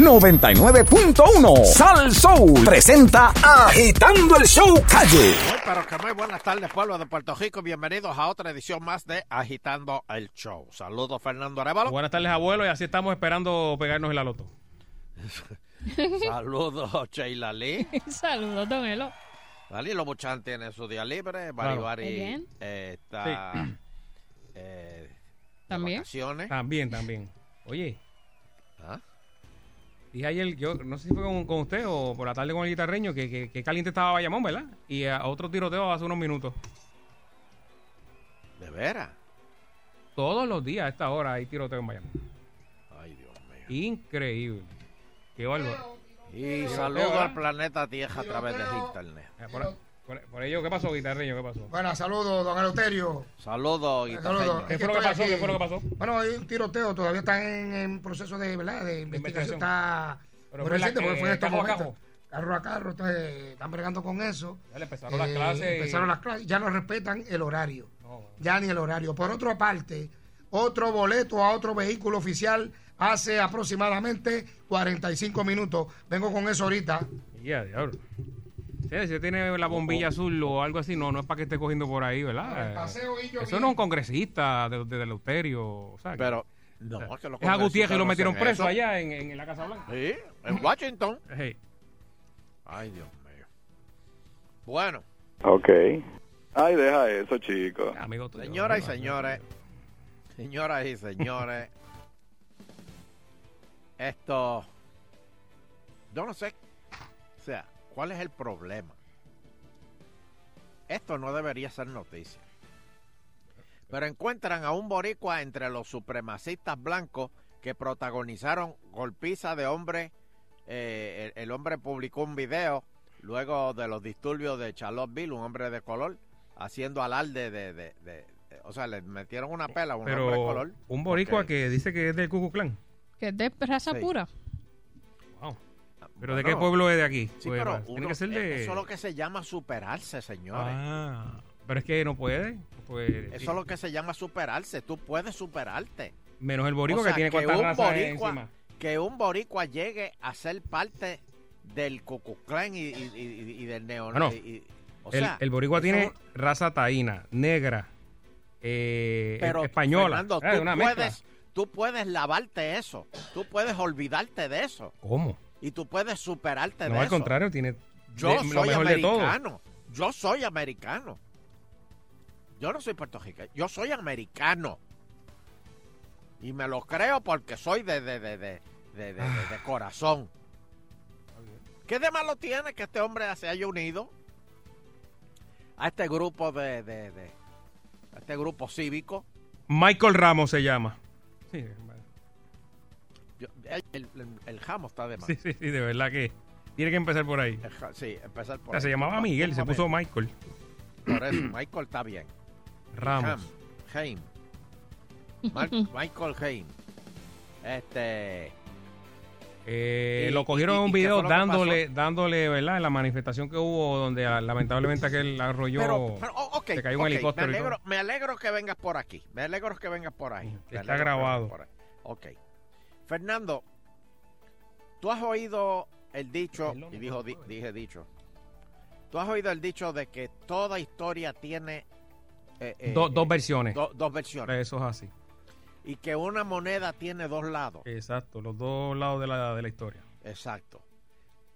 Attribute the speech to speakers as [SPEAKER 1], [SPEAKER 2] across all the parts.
[SPEAKER 1] 99.1 Sal Soul presenta Agitando el Show Calle.
[SPEAKER 2] Muy, pero que muy buenas tardes, pueblo de Puerto Rico. Bienvenidos a otra edición más de Agitando el Show. Saludos, Fernando Arevalo.
[SPEAKER 3] Buenas tardes, abuelo, y así estamos esperando pegarnos en la loto.
[SPEAKER 2] Saludos, Sheila Lee.
[SPEAKER 4] Saludos, Don Elo.
[SPEAKER 2] Danilo Buchan tiene su día libre.
[SPEAKER 4] Muy bien.
[SPEAKER 2] eh, está eh, de
[SPEAKER 4] También.
[SPEAKER 2] vacaciones.
[SPEAKER 3] También, también. Oye. Dije ayer, yo no sé si fue con, con usted o por la tarde con el guitarreño, que, que, que caliente estaba Bayamón, ¿verdad? Y a otro tiroteo hace unos minutos.
[SPEAKER 2] ¿De veras?
[SPEAKER 3] Todos los días a esta hora hay tiroteo en Bayamón.
[SPEAKER 2] Ay, Dios mío.
[SPEAKER 3] Increíble. Qué bárbaro.
[SPEAKER 2] Y saludo al planeta Tierra a través de internet.
[SPEAKER 3] Eh, Por, ello, ¿qué pasó, guitarreño? ¿Qué pasó?
[SPEAKER 5] Bueno, saludos, don Eleuterio.
[SPEAKER 2] Saludos,
[SPEAKER 5] Saludos.
[SPEAKER 2] guitarreño.
[SPEAKER 3] ¿Qué fue lo que pasó?
[SPEAKER 5] aquí.
[SPEAKER 3] ¿Qué fue lo que pasó?
[SPEAKER 5] Bueno, hay un tiroteo, todavía está en, en proceso de, ¿verdad? de investigación. Está
[SPEAKER 3] Pero
[SPEAKER 5] muy reciente porque fue en
[SPEAKER 3] eh,
[SPEAKER 5] estos
[SPEAKER 3] carro a
[SPEAKER 5] momentos. Carro a carro, entonces están bregando con eso.
[SPEAKER 3] Ya le empezaron las
[SPEAKER 5] Eh,
[SPEAKER 3] clases. y-
[SPEAKER 5] Empezaron las clases, ya no respetan el horario.
[SPEAKER 3] No,
[SPEAKER 5] Ya ni el horario. Por otra parte, otro boleto a otro vehículo oficial hace aproximadamente 45 minutos. Vengo con eso ahorita.
[SPEAKER 3] Ya, diablo. Sí, si tiene la bombilla azul o algo así, no, no es para que esté cogiendo por ahí, ¿verdad?
[SPEAKER 5] El paseo y yo
[SPEAKER 3] Eso
[SPEAKER 5] bien.
[SPEAKER 3] no es un congresista de, de Eleuterio. O sea, que-
[SPEAKER 2] Pero, no, es que los
[SPEAKER 3] es a Gutiérrez y lo metieron preso
[SPEAKER 2] eso.
[SPEAKER 3] allá en, en la Casa Blanca.
[SPEAKER 2] Sí, en Washington.
[SPEAKER 3] Hey,
[SPEAKER 2] Ay, Dios mío. Bueno,
[SPEAKER 6] Ok. Ay, deja eso, chico.
[SPEAKER 3] amigo tuyo,
[SPEAKER 2] señoras y señores, señoras y señores, esto, yo no sé, o sea, ¿cuál es el problema? Esto no debería ser noticia. Pero encuentran a un boricua entre los supremacistas blancos que protagonizaron golpiza de hombre. eh, el, el hombre publicó un video luego de los disturbios de Charlottesville, un hombre de color, haciendo alarde de... de- de- de- o sea, le metieron una pela a un hombre de
[SPEAKER 3] Pero
[SPEAKER 2] color.
[SPEAKER 3] un boricua
[SPEAKER 2] porque-
[SPEAKER 3] que dice que es del Ku Klux Klan.
[SPEAKER 4] Que es de raza
[SPEAKER 2] Sí.
[SPEAKER 4] pura.
[SPEAKER 3] ¿Pero de qué pueblo es de aquí?
[SPEAKER 2] Sí,
[SPEAKER 3] Pues,
[SPEAKER 2] pero
[SPEAKER 3] tiene que ser de...
[SPEAKER 2] eso es lo que se llama superarse, señores.
[SPEAKER 3] Ah, pero es que no puede. Pues,
[SPEAKER 2] Eso es lo que se llama superarse. Tú puedes superarte.
[SPEAKER 3] Menos el boricua
[SPEAKER 2] O sea,
[SPEAKER 3] que tiene
[SPEAKER 2] que
[SPEAKER 3] cuantas
[SPEAKER 2] un
[SPEAKER 3] razas
[SPEAKER 2] boricua-
[SPEAKER 3] encima.
[SPEAKER 2] Que un boricua llegue a ser parte del Klan y, y- y- y del neo...
[SPEAKER 3] Bueno,
[SPEAKER 2] o
[SPEAKER 3] el,
[SPEAKER 2] sea,
[SPEAKER 3] el boricua tiene raza taína, negra, eh,
[SPEAKER 2] pero,
[SPEAKER 3] española.
[SPEAKER 2] Fernando,
[SPEAKER 3] Ah,
[SPEAKER 2] tú,
[SPEAKER 3] una
[SPEAKER 2] puedes, tú puedes lavarte eso. Tú puedes olvidarte de eso.
[SPEAKER 3] ¿Cómo?
[SPEAKER 2] Y tú puedes superarte
[SPEAKER 3] No,
[SPEAKER 2] de
[SPEAKER 3] al
[SPEAKER 2] eso.
[SPEAKER 3] contrario, tiene
[SPEAKER 2] Yo
[SPEAKER 3] de- lo
[SPEAKER 2] soy
[SPEAKER 3] mejor de todo.
[SPEAKER 2] americano. Yo soy americano. Yo no soy puertorriqueño. Yo soy americano. Y me lo creo porque soy de, de, de, de, de, de- de-
[SPEAKER 3] Ah.
[SPEAKER 2] de corazón. ¿Qué de malo tiene que este hombre se haya unido a este grupo de, de, de- a este grupo cívico?
[SPEAKER 3] Michael Ramos se llama. Sí,
[SPEAKER 2] Yo- el, el, el jamo está de más.
[SPEAKER 3] sí, sí, sí, de verdad que tiene que empezar por ahí.
[SPEAKER 2] El sí, empezar
[SPEAKER 3] O
[SPEAKER 2] por
[SPEAKER 3] sea, se
[SPEAKER 2] ahí.
[SPEAKER 3] llamaba Miguel, se puso Michael
[SPEAKER 2] Por eso, Michael está bien.
[SPEAKER 3] Ramos.
[SPEAKER 2] Ham, Haim. Mar- Michael Haim. Este.
[SPEAKER 3] Eh,
[SPEAKER 2] Y-
[SPEAKER 3] lo cogieron
[SPEAKER 2] y-
[SPEAKER 3] en un video dándole, dándole, ¿verdad? En la manifestación que hubo donde ah, lamentablemente aquel arrolló.
[SPEAKER 2] Pero, pero, oh,
[SPEAKER 3] se cayó un helicóptero
[SPEAKER 2] Me alegro, me alegro que vengas por aquí. Me alegro que vengas por ahí.
[SPEAKER 3] Está grabado.
[SPEAKER 2] por ahí. Ok. Fernando, tú has oído el dicho, y dijo, di- dije dicho. Tú has oído el dicho de que toda historia tiene eh, eh,
[SPEAKER 3] Do- dos versiones.
[SPEAKER 2] do- dos versiones.
[SPEAKER 3] Eso es así.
[SPEAKER 2] Y que una moneda tiene dos lados.
[SPEAKER 3] Exacto, los dos lados de la, de la historia.
[SPEAKER 2] Exacto.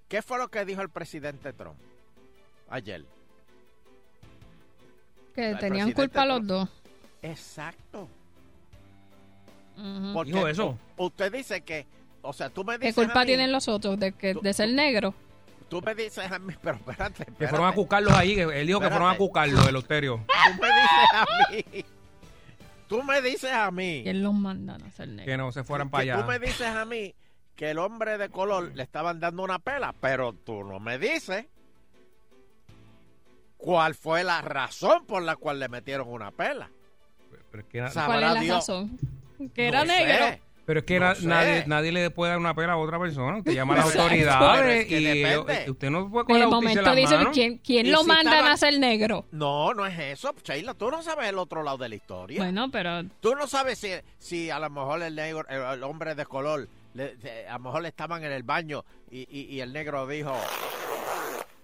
[SPEAKER 2] ¿Qué fue lo que dijo el presidente Trump ayer?
[SPEAKER 4] Que
[SPEAKER 2] El
[SPEAKER 4] tenían culpa los dos.
[SPEAKER 2] Exacto. Porque
[SPEAKER 3] Dijo eso.
[SPEAKER 2] usted dice que, o sea, tú me
[SPEAKER 4] ¿Qué
[SPEAKER 2] dices a
[SPEAKER 4] culpa
[SPEAKER 2] mí-
[SPEAKER 4] tienen los otros de, que,
[SPEAKER 2] Tú-
[SPEAKER 4] de ser negro?
[SPEAKER 2] Tú me dices a mí, pero espérate,
[SPEAKER 3] Que fueron a cucarlos ahí, que él dijo que fueron a cucarlos, el Eleuterio.
[SPEAKER 2] Tú me dices a mí. Tú me dices a mí.
[SPEAKER 4] ¿Quién los mandan a ser negros?
[SPEAKER 3] Que no se fueran
[SPEAKER 2] que
[SPEAKER 3] para
[SPEAKER 2] Tú me
[SPEAKER 3] allá.
[SPEAKER 2] dices a mí que el hombre de color le estaban dando una pela, pero tú no me dices cuál fue la razón por la cual le metieron una pela.
[SPEAKER 3] Pero que,
[SPEAKER 2] Sa-
[SPEAKER 4] ¿Cuál es
[SPEAKER 2] sabrá
[SPEAKER 4] la
[SPEAKER 2] Dios.
[SPEAKER 4] razón? Que era
[SPEAKER 2] No sé.
[SPEAKER 4] negro.
[SPEAKER 3] pero es que
[SPEAKER 2] no
[SPEAKER 3] na-
[SPEAKER 2] sé.
[SPEAKER 3] nadie, nadie le puede dar una pela a otra persona. Usted llama a las
[SPEAKER 4] Exacto.
[SPEAKER 3] autoridades
[SPEAKER 2] Pero es que
[SPEAKER 3] y
[SPEAKER 2] depende.
[SPEAKER 3] eh, usted no puede
[SPEAKER 4] En
[SPEAKER 3] coger
[SPEAKER 4] el
[SPEAKER 3] la
[SPEAKER 4] momento
[SPEAKER 3] las
[SPEAKER 4] dicen. ¿quién, quién lo
[SPEAKER 2] si
[SPEAKER 4] mandan
[SPEAKER 2] estaba-
[SPEAKER 4] a ser negro?
[SPEAKER 2] No, no es eso, Sheila. Tú no sabes el otro lado de la historia.
[SPEAKER 4] Bueno, pero
[SPEAKER 2] Tú no sabes si, si a lo mejor el negro, el, el hombre de color le- a lo mejor estaban en el baño y, y- y el negro dijo,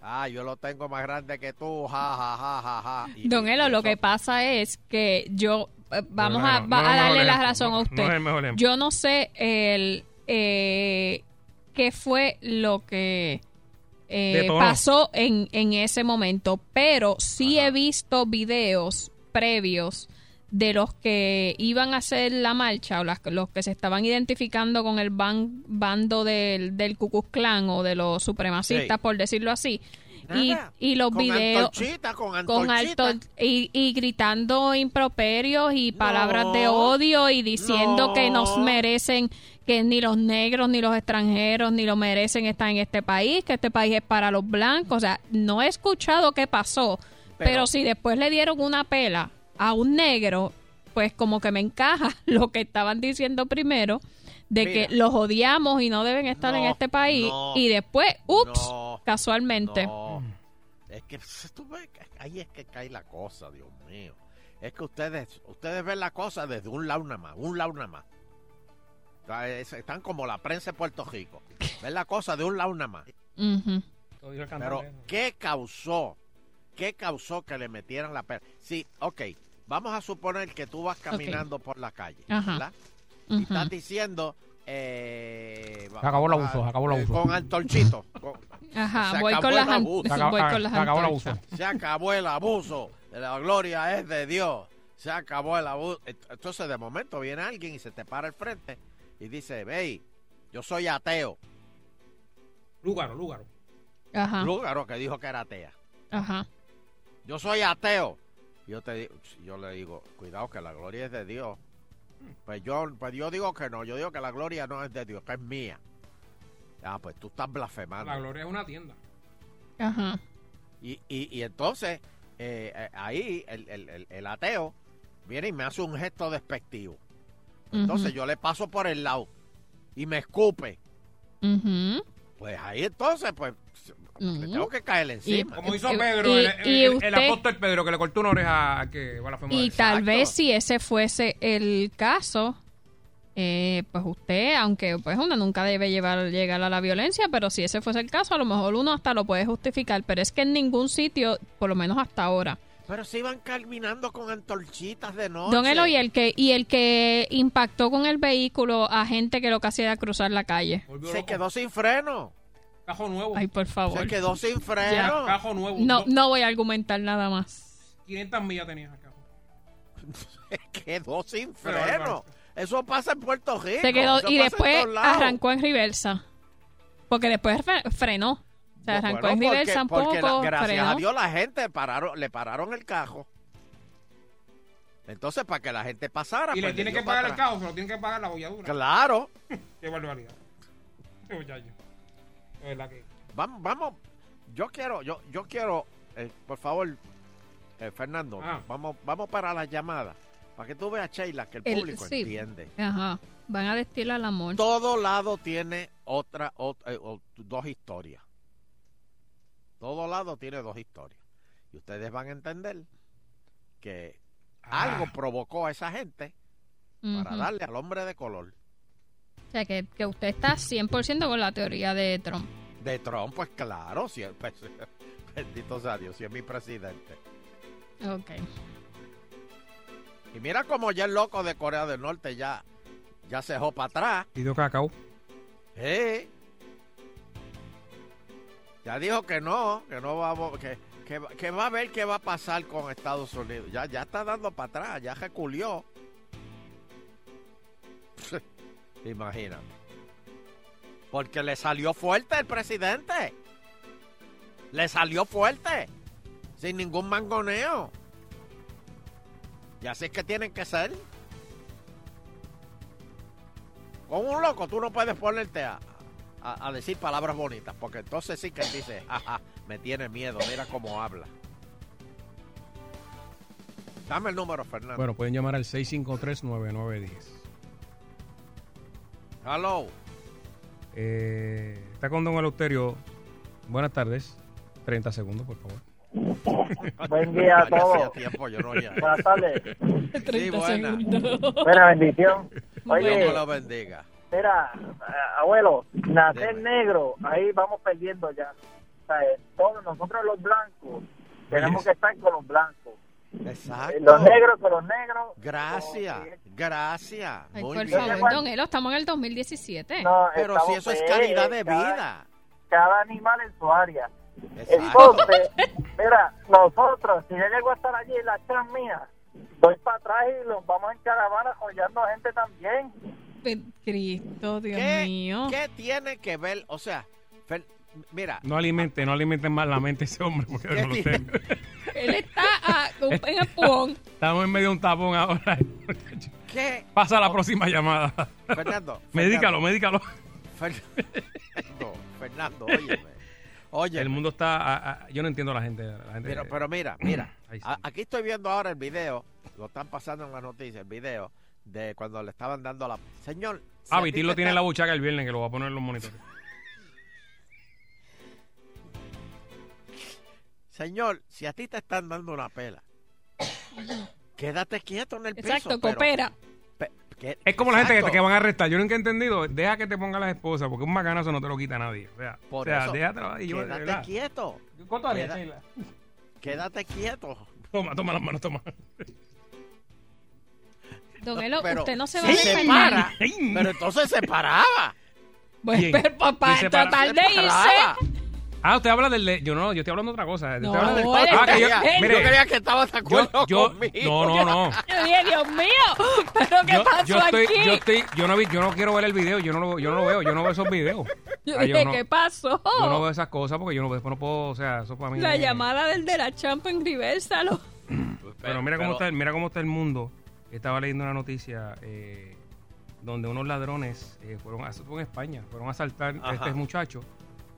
[SPEAKER 2] ah, yo lo tengo más grande que tú, ja, ja, ja, ja, ja. Y-
[SPEAKER 4] Don Elo, lo que pasa es que yo, eh, vamos
[SPEAKER 3] No,
[SPEAKER 4] a,
[SPEAKER 3] no, no
[SPEAKER 4] darle la razón a
[SPEAKER 3] no
[SPEAKER 4] usted.
[SPEAKER 3] es el.
[SPEAKER 4] Yo no sé el eh, qué fue lo que eh, pasó en, en ese momento, pero sí he visto videos previos de los que iban a hacer la marcha o las- los que se estaban identificando con el ban- bando del, del Ku Klux Klan o de los supremacistas,
[SPEAKER 2] Sí.
[SPEAKER 4] por decirlo así. Y,
[SPEAKER 2] Nada,
[SPEAKER 4] y los
[SPEAKER 2] con
[SPEAKER 4] videos
[SPEAKER 2] antorchita, con
[SPEAKER 4] con
[SPEAKER 2] antorchita.
[SPEAKER 4] alto y, y gritando improperios y palabras de odio y diciendo
[SPEAKER 2] no.
[SPEAKER 4] que nos merecen que ni los negros ni los extranjeros ni lo merecen estar en este país que este país es para los blancos o sea no he escuchado qué pasó pero,
[SPEAKER 2] Pero-
[SPEAKER 4] si después le dieron una pela a un negro pues como que me encaja lo que estaban diciendo primero de
[SPEAKER 2] Mira.
[SPEAKER 4] que los odiamos y no deben estar en este país
[SPEAKER 2] no,
[SPEAKER 4] y después ups
[SPEAKER 2] no,
[SPEAKER 4] casualmente
[SPEAKER 2] No, es que tú ves que ahí es que cae la cosa, Dios mío. Es que ustedes, ustedes ven la cosa desde un lado nada más, un lado nada más. Están como la prensa de Puerto Rico. Ven la cosa de un lado nada más. Pero. ¿qué causó? ¿Qué causó que le metieran la perra? Sí, ok, vamos a suponer que tú vas caminando por la calle,
[SPEAKER 4] Ajá.
[SPEAKER 2] ¿verdad? Y estás diciendo... Eh,
[SPEAKER 3] Se acabó el abuso,
[SPEAKER 2] a-
[SPEAKER 3] se acabó el
[SPEAKER 2] eh,
[SPEAKER 3] abuso.
[SPEAKER 2] Con antorchito. con-
[SPEAKER 4] Ajá,
[SPEAKER 2] Se
[SPEAKER 4] voy
[SPEAKER 2] acabó
[SPEAKER 4] con,
[SPEAKER 2] el abuso.
[SPEAKER 3] Se acabó-
[SPEAKER 4] voy con las
[SPEAKER 3] se acabó el abuso.
[SPEAKER 2] Se acabó el abuso. La gloria es de Dios. Se acabó el abuso. Entonces, de momento viene alguien y se te para al frente y dice: Ve, yo soy ateo.
[SPEAKER 3] Lúgaro, Lúgaro.
[SPEAKER 4] Ajá,
[SPEAKER 2] Lúgaro que dijo que era atea.
[SPEAKER 4] ajá.
[SPEAKER 2] Yo soy ateo. Yo te digo, yo le digo, cuidado que la gloria es de Dios. Pues yo, pues yo digo que no, yo digo que la gloria no es de Dios, que es mía. Ah, pues tú estás blasfemando.
[SPEAKER 3] La gloria es una tienda.
[SPEAKER 4] Ajá.
[SPEAKER 2] Y, y, y entonces, eh, eh, ahí el, el- el- el ateo viene y me hace un gesto despectivo. Entonces yo le paso por el lado y me escupe.
[SPEAKER 4] Ujú.
[SPEAKER 2] Pues ahí entonces, pues, le tengo que caerle encima.
[SPEAKER 3] Como hizo
[SPEAKER 4] Y-
[SPEAKER 3] Pedro,
[SPEAKER 4] y-
[SPEAKER 3] el, el-
[SPEAKER 4] y
[SPEAKER 3] el-
[SPEAKER 4] usted-
[SPEAKER 3] el apóstol Pedro, que le cortó una oreja a que blasfemó.
[SPEAKER 4] Y
[SPEAKER 3] Exacto.
[SPEAKER 4] tal vez si ese fuese el caso, eh, pues usted, aunque pues uno nunca debe llevar llegar a la violencia, pero si ese fuese el caso, a lo mejor uno hasta lo puede justificar, pero es que en ningún sitio, por lo menos hasta ahora.
[SPEAKER 2] Pero se iban caminando con antorchitas de noche.
[SPEAKER 4] Don Elo y el que y el que impactó con el vehículo a gente que lo que hacía era cruzar la calle.
[SPEAKER 2] Se quedó sin freno.
[SPEAKER 3] Cajo nuevo.
[SPEAKER 4] Ay, por favor.
[SPEAKER 2] Se quedó sin freno.
[SPEAKER 3] Cajo nuevo.
[SPEAKER 4] No
[SPEAKER 3] Do-
[SPEAKER 4] no voy a argumentar nada más.
[SPEAKER 3] 500 millas tenía el cajo.
[SPEAKER 2] Se quedó sin
[SPEAKER 3] Pero,
[SPEAKER 2] freno. Eso pasa en Puerto Rico.
[SPEAKER 4] Se quedó
[SPEAKER 2] eso
[SPEAKER 4] y
[SPEAKER 2] pasa en
[SPEAKER 4] después
[SPEAKER 2] todos lados.
[SPEAKER 4] arrancó en reversa. Porque después fre- frenó. Se arrancó
[SPEAKER 2] Bueno,
[SPEAKER 4] en
[SPEAKER 2] porque-
[SPEAKER 4] reversa un
[SPEAKER 2] porque la-
[SPEAKER 4] poco,
[SPEAKER 2] gracias
[SPEAKER 4] frenó.
[SPEAKER 2] a Dios la gente pararon, le pararon el cajo. Entonces, para que la gente pasara.
[SPEAKER 3] Y le
[SPEAKER 2] pues,
[SPEAKER 3] tiene
[SPEAKER 2] dio
[SPEAKER 3] que
[SPEAKER 2] para
[SPEAKER 3] pagar el
[SPEAKER 2] atrás.
[SPEAKER 3] cajo, se lo tiene que pagar la bolladura.
[SPEAKER 2] Claro.
[SPEAKER 3] Qué barbaridad. Qué muchacho. Que.
[SPEAKER 2] Vamos, vamos. Yo quiero, yo, yo quiero, eh, por favor, eh, Fernando,
[SPEAKER 3] Ah.
[SPEAKER 2] vamos, vamos para las llamadas. Para que tú veas, Sheila, que el,
[SPEAKER 4] El-
[SPEAKER 2] público
[SPEAKER 4] sí.
[SPEAKER 2] entiende.
[SPEAKER 4] Ajá. Van a destilar el amor.
[SPEAKER 2] Todo lado tiene otra, ot- eh, o- dos historias. Todo lado tiene dos historias. Y ustedes van a entender que
[SPEAKER 3] Ah.
[SPEAKER 2] algo provocó a esa gente para darle al hombre de color.
[SPEAKER 4] O sea, que, que usted está 100% con la teoría de Trump.
[SPEAKER 2] De Trump, pues claro, si el, pues, bendito sea Dios, si es mi presidente.
[SPEAKER 4] Ok.
[SPEAKER 2] Y mira como ya el loco de Corea del Norte ya, ya se dejó para atrás.
[SPEAKER 3] Pidió cacao.
[SPEAKER 2] ¿eh? Ya dijo que no, que no vamos, que, que, va- que va a ver qué va a pasar con Estados Unidos. Ya, ya está dando para atrás, ya reculió. Imagínate. Porque le salió fuerte el presidente. Le salió fuerte. Sin ningún mangoneo. Y así es que tienen que ser. Con un loco tú no puedes ponerte a- a decir palabras bonitas, porque entonces sí que él dice, ajá, me tiene miedo, mira cómo habla. Dame el número, Fernando.
[SPEAKER 3] Bueno, pueden llamar al 653-9910.
[SPEAKER 2] Hello.
[SPEAKER 3] Eh, está con Don Eleuterio. Buenas tardes. 30 segundos, por favor.
[SPEAKER 7] Buen día a todos.
[SPEAKER 2] tiempo yo no.
[SPEAKER 7] Buenas tardes.
[SPEAKER 4] 30
[SPEAKER 2] buena.
[SPEAKER 4] segundos.
[SPEAKER 7] Buena bendición.
[SPEAKER 2] Dios
[SPEAKER 7] Oye,
[SPEAKER 2] lo bendiga.
[SPEAKER 7] Mira, a- abuelo, nacer
[SPEAKER 2] Dime.
[SPEAKER 7] negro, ahí vamos perdiendo ya. O sea, eh, todos nosotros los blancos tenemos que estar con los blancos.
[SPEAKER 2] Exacto.
[SPEAKER 7] Los negros con los negros.
[SPEAKER 2] Gracias,
[SPEAKER 7] Como-
[SPEAKER 2] gracias.
[SPEAKER 4] Ay,
[SPEAKER 2] Muy
[SPEAKER 4] por
[SPEAKER 2] bien.
[SPEAKER 4] favor, don Elo, estamos en el 2017.
[SPEAKER 7] No,
[SPEAKER 2] Pero si eso es calidad de
[SPEAKER 7] cada-
[SPEAKER 2] vida.
[SPEAKER 7] Cada animal en su área.
[SPEAKER 2] Exacto.
[SPEAKER 7] Entonces, mira, nosotros, si yo llego a estar allí en la chan mía, voy para atrás y los vamos en caravana apoyando a gente también.
[SPEAKER 4] Cristo, Dios
[SPEAKER 2] ¿Qué,
[SPEAKER 4] mío.
[SPEAKER 2] qué tiene que ver? O sea, Fer- mira,
[SPEAKER 3] No alimente, no alimenten más la mente ese hombre porque
[SPEAKER 2] ¿Qué
[SPEAKER 3] no lo
[SPEAKER 2] tiene?
[SPEAKER 3] tengo.
[SPEAKER 4] Él está un- en empujón.
[SPEAKER 3] Estamos en medio de un tapón ahora.
[SPEAKER 2] ¿qué?
[SPEAKER 3] Pasa a la próxima llamada.
[SPEAKER 2] Fernando.
[SPEAKER 3] Medícalo, medícalo.
[SPEAKER 2] Fernando, Fernando, óyeme. Óyeme.
[SPEAKER 3] El mundo está. a- a- yo no entiendo a la gente. La gente
[SPEAKER 2] Pero, pero mira, mira.
[SPEAKER 3] Sí.
[SPEAKER 2] a- aquí estoy viendo ahora el video. Lo están pasando en la noticia, el video de cuando le estaban dando la. Señor. si
[SPEAKER 3] ah,
[SPEAKER 2] a te
[SPEAKER 3] lo tiene en la buchaca el viernes que lo va a poner en los monitores.
[SPEAKER 2] Señor, si a ti te están dando una pela, quédate quieto en el piso.
[SPEAKER 4] Exacto,
[SPEAKER 2] pero-
[SPEAKER 4] coopera.
[SPEAKER 2] que-
[SPEAKER 3] Es como la gente que te, que van a arrestar. Yo nunca he entendido. Deja que te ponga las esposas porque un macanazo no te lo quita nadie. O sea,
[SPEAKER 2] Por
[SPEAKER 3] o sea
[SPEAKER 2] eso,
[SPEAKER 3] déjatelo ahí. Yo,
[SPEAKER 2] Quédate
[SPEAKER 3] verdad.
[SPEAKER 2] quieto.
[SPEAKER 3] ¿Cuánto haría,
[SPEAKER 2] Queda-
[SPEAKER 3] Sheila?
[SPEAKER 2] Quédate quieto.
[SPEAKER 3] Toma, toma las manos, toma.
[SPEAKER 4] Don Elo,
[SPEAKER 2] Pero
[SPEAKER 4] usted no se va a
[SPEAKER 2] se
[SPEAKER 4] defender.
[SPEAKER 2] para, pero entonces se paraba.
[SPEAKER 4] Pues,
[SPEAKER 3] ¿Quién?
[SPEAKER 4] pero papá,
[SPEAKER 3] ¿Quién se para?
[SPEAKER 4] tratar
[SPEAKER 2] Se
[SPEAKER 4] de irse.
[SPEAKER 2] paraba.
[SPEAKER 3] Ah, usted habla del. de- yo no, yo estoy hablando de otra cosa. Yo
[SPEAKER 4] No,
[SPEAKER 3] estoy hablando
[SPEAKER 4] él
[SPEAKER 3] ah, que yo,
[SPEAKER 4] él-
[SPEAKER 3] mire,
[SPEAKER 2] yo creía que estabas de
[SPEAKER 3] yo,
[SPEAKER 2] acuerdo
[SPEAKER 3] yo-
[SPEAKER 2] conmigo.
[SPEAKER 3] no, no, no.
[SPEAKER 4] Yo dije, Dios mío, pero ¿qué
[SPEAKER 3] Yo,
[SPEAKER 4] pasó
[SPEAKER 3] yo estoy,
[SPEAKER 4] aquí?
[SPEAKER 3] yo estoy, yo no vi, yo no quiero ver el video, yo no lo, yo no lo veo, yo no veo esos videos.
[SPEAKER 4] Yo
[SPEAKER 3] Ah,
[SPEAKER 4] dije,
[SPEAKER 3] no-
[SPEAKER 4] ¿qué pasó?
[SPEAKER 3] Yo no veo esas cosas porque yo no, después no puedo, o sea, eso para mí.
[SPEAKER 4] La llamada del de la champa en Riversalo.
[SPEAKER 3] Pero mira cómo
[SPEAKER 2] Pero-
[SPEAKER 3] está, mira cómo está el mundo. Estaba leyendo una noticia eh, donde unos ladrones eh, fueron, a, fue en España, fueron a asaltar a este muchacho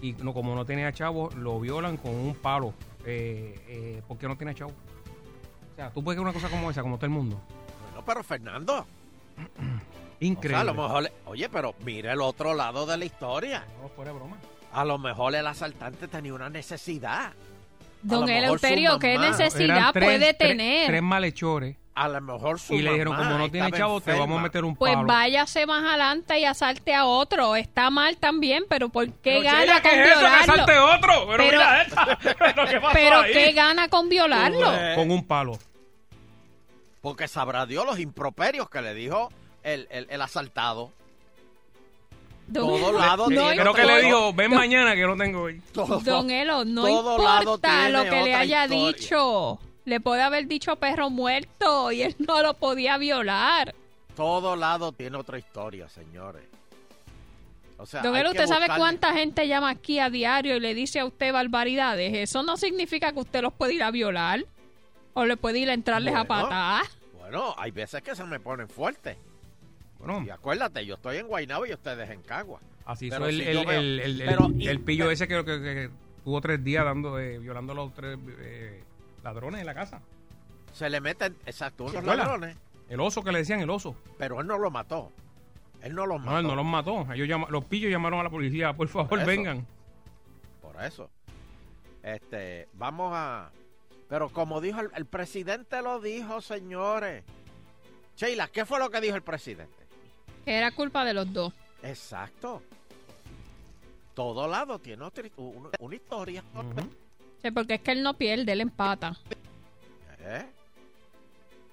[SPEAKER 3] y no, como no tenía chavo, lo violan con un palo. Eh, eh, ¿Por qué no tiene chavo? O sea, tú puedes ver una cosa como esa, como todo el mundo.
[SPEAKER 2] Bueno, pero Fernando,
[SPEAKER 3] Increíble.
[SPEAKER 2] o sea, a lo mejor, oye, pero mira el otro lado de la historia.
[SPEAKER 3] No, fuera broma.
[SPEAKER 2] A lo mejor el asaltante tenía una necesidad.
[SPEAKER 4] Don Eleuterio, ¿qué necesidad
[SPEAKER 3] Eran tres-
[SPEAKER 4] puede tener?
[SPEAKER 3] Tres malhechores.
[SPEAKER 2] A lo mejor su
[SPEAKER 3] Y le dijeron,
[SPEAKER 2] mamá
[SPEAKER 3] como no tiene chavo, te vamos a meter un
[SPEAKER 4] Pues
[SPEAKER 3] palo.
[SPEAKER 4] váyase más adelante y asalte a otro. Está mal también, pero ¿por qué
[SPEAKER 3] Pero,
[SPEAKER 4] gana con.
[SPEAKER 3] Que
[SPEAKER 4] violarlo?
[SPEAKER 3] otro. Pero,
[SPEAKER 4] Pero-
[SPEAKER 3] mira esta. Pero, ¿qué
[SPEAKER 4] gana con violarlo?
[SPEAKER 3] Con un palo.
[SPEAKER 2] Porque sabrá Dios los improperios que le dijo el, el, el asaltado. Todo lado
[SPEAKER 4] no
[SPEAKER 2] tiene
[SPEAKER 3] creo que
[SPEAKER 2] otra-
[SPEAKER 3] le dijo, ven mañana que no tengo hoy.
[SPEAKER 2] Todo-
[SPEAKER 4] Don Elo, no
[SPEAKER 2] todo lado
[SPEAKER 4] importa lo que le haya
[SPEAKER 2] historia.
[SPEAKER 4] dicho. Le puede haber dicho perro muerto y él no lo podía violar.
[SPEAKER 2] Todo lado tiene otra historia, señores. O sea,
[SPEAKER 4] Don Elo, ¿usted sabe cuánta gente llama aquí a diario y le dice a usted barbaridades? Eso no significa que usted los puede ir a violar o le puede ir a entrarles a patar.
[SPEAKER 2] Bueno, hay veces que se me ponen fuertes.
[SPEAKER 3] Bueno,
[SPEAKER 2] Y acuérdate, yo estoy en Guaynabo y ustedes en Cagua.
[SPEAKER 3] así
[SPEAKER 2] Pero
[SPEAKER 3] el,
[SPEAKER 2] si
[SPEAKER 3] el,
[SPEAKER 2] yo veo-
[SPEAKER 3] el, el-
[SPEAKER 2] pero
[SPEAKER 3] el-
[SPEAKER 2] y-
[SPEAKER 3] el pillo ese que, que- que tuvo tres días dando eh, violando a los tres eh, ladrones en la casa.
[SPEAKER 2] Se le meten, exacto, unos ladrones,
[SPEAKER 3] El oso que le decían el oso.
[SPEAKER 2] pero él no lo mató. Él no los mató.
[SPEAKER 3] No, él no los mató. Ellos llama- los pillos llamaron a la policía. Por favor, vengan.
[SPEAKER 2] Por eso. Este, vamos a... Pero como dijo el, el presidente lo dijo, señores. Sheila, ¿qué fue lo que dijo el presidente?
[SPEAKER 4] Que era culpa de los dos.
[SPEAKER 2] Exacto. Todo lado tiene otra, una, una historia.
[SPEAKER 4] Sí, porque es que él no pierde, él empata.
[SPEAKER 2] ¿Eh?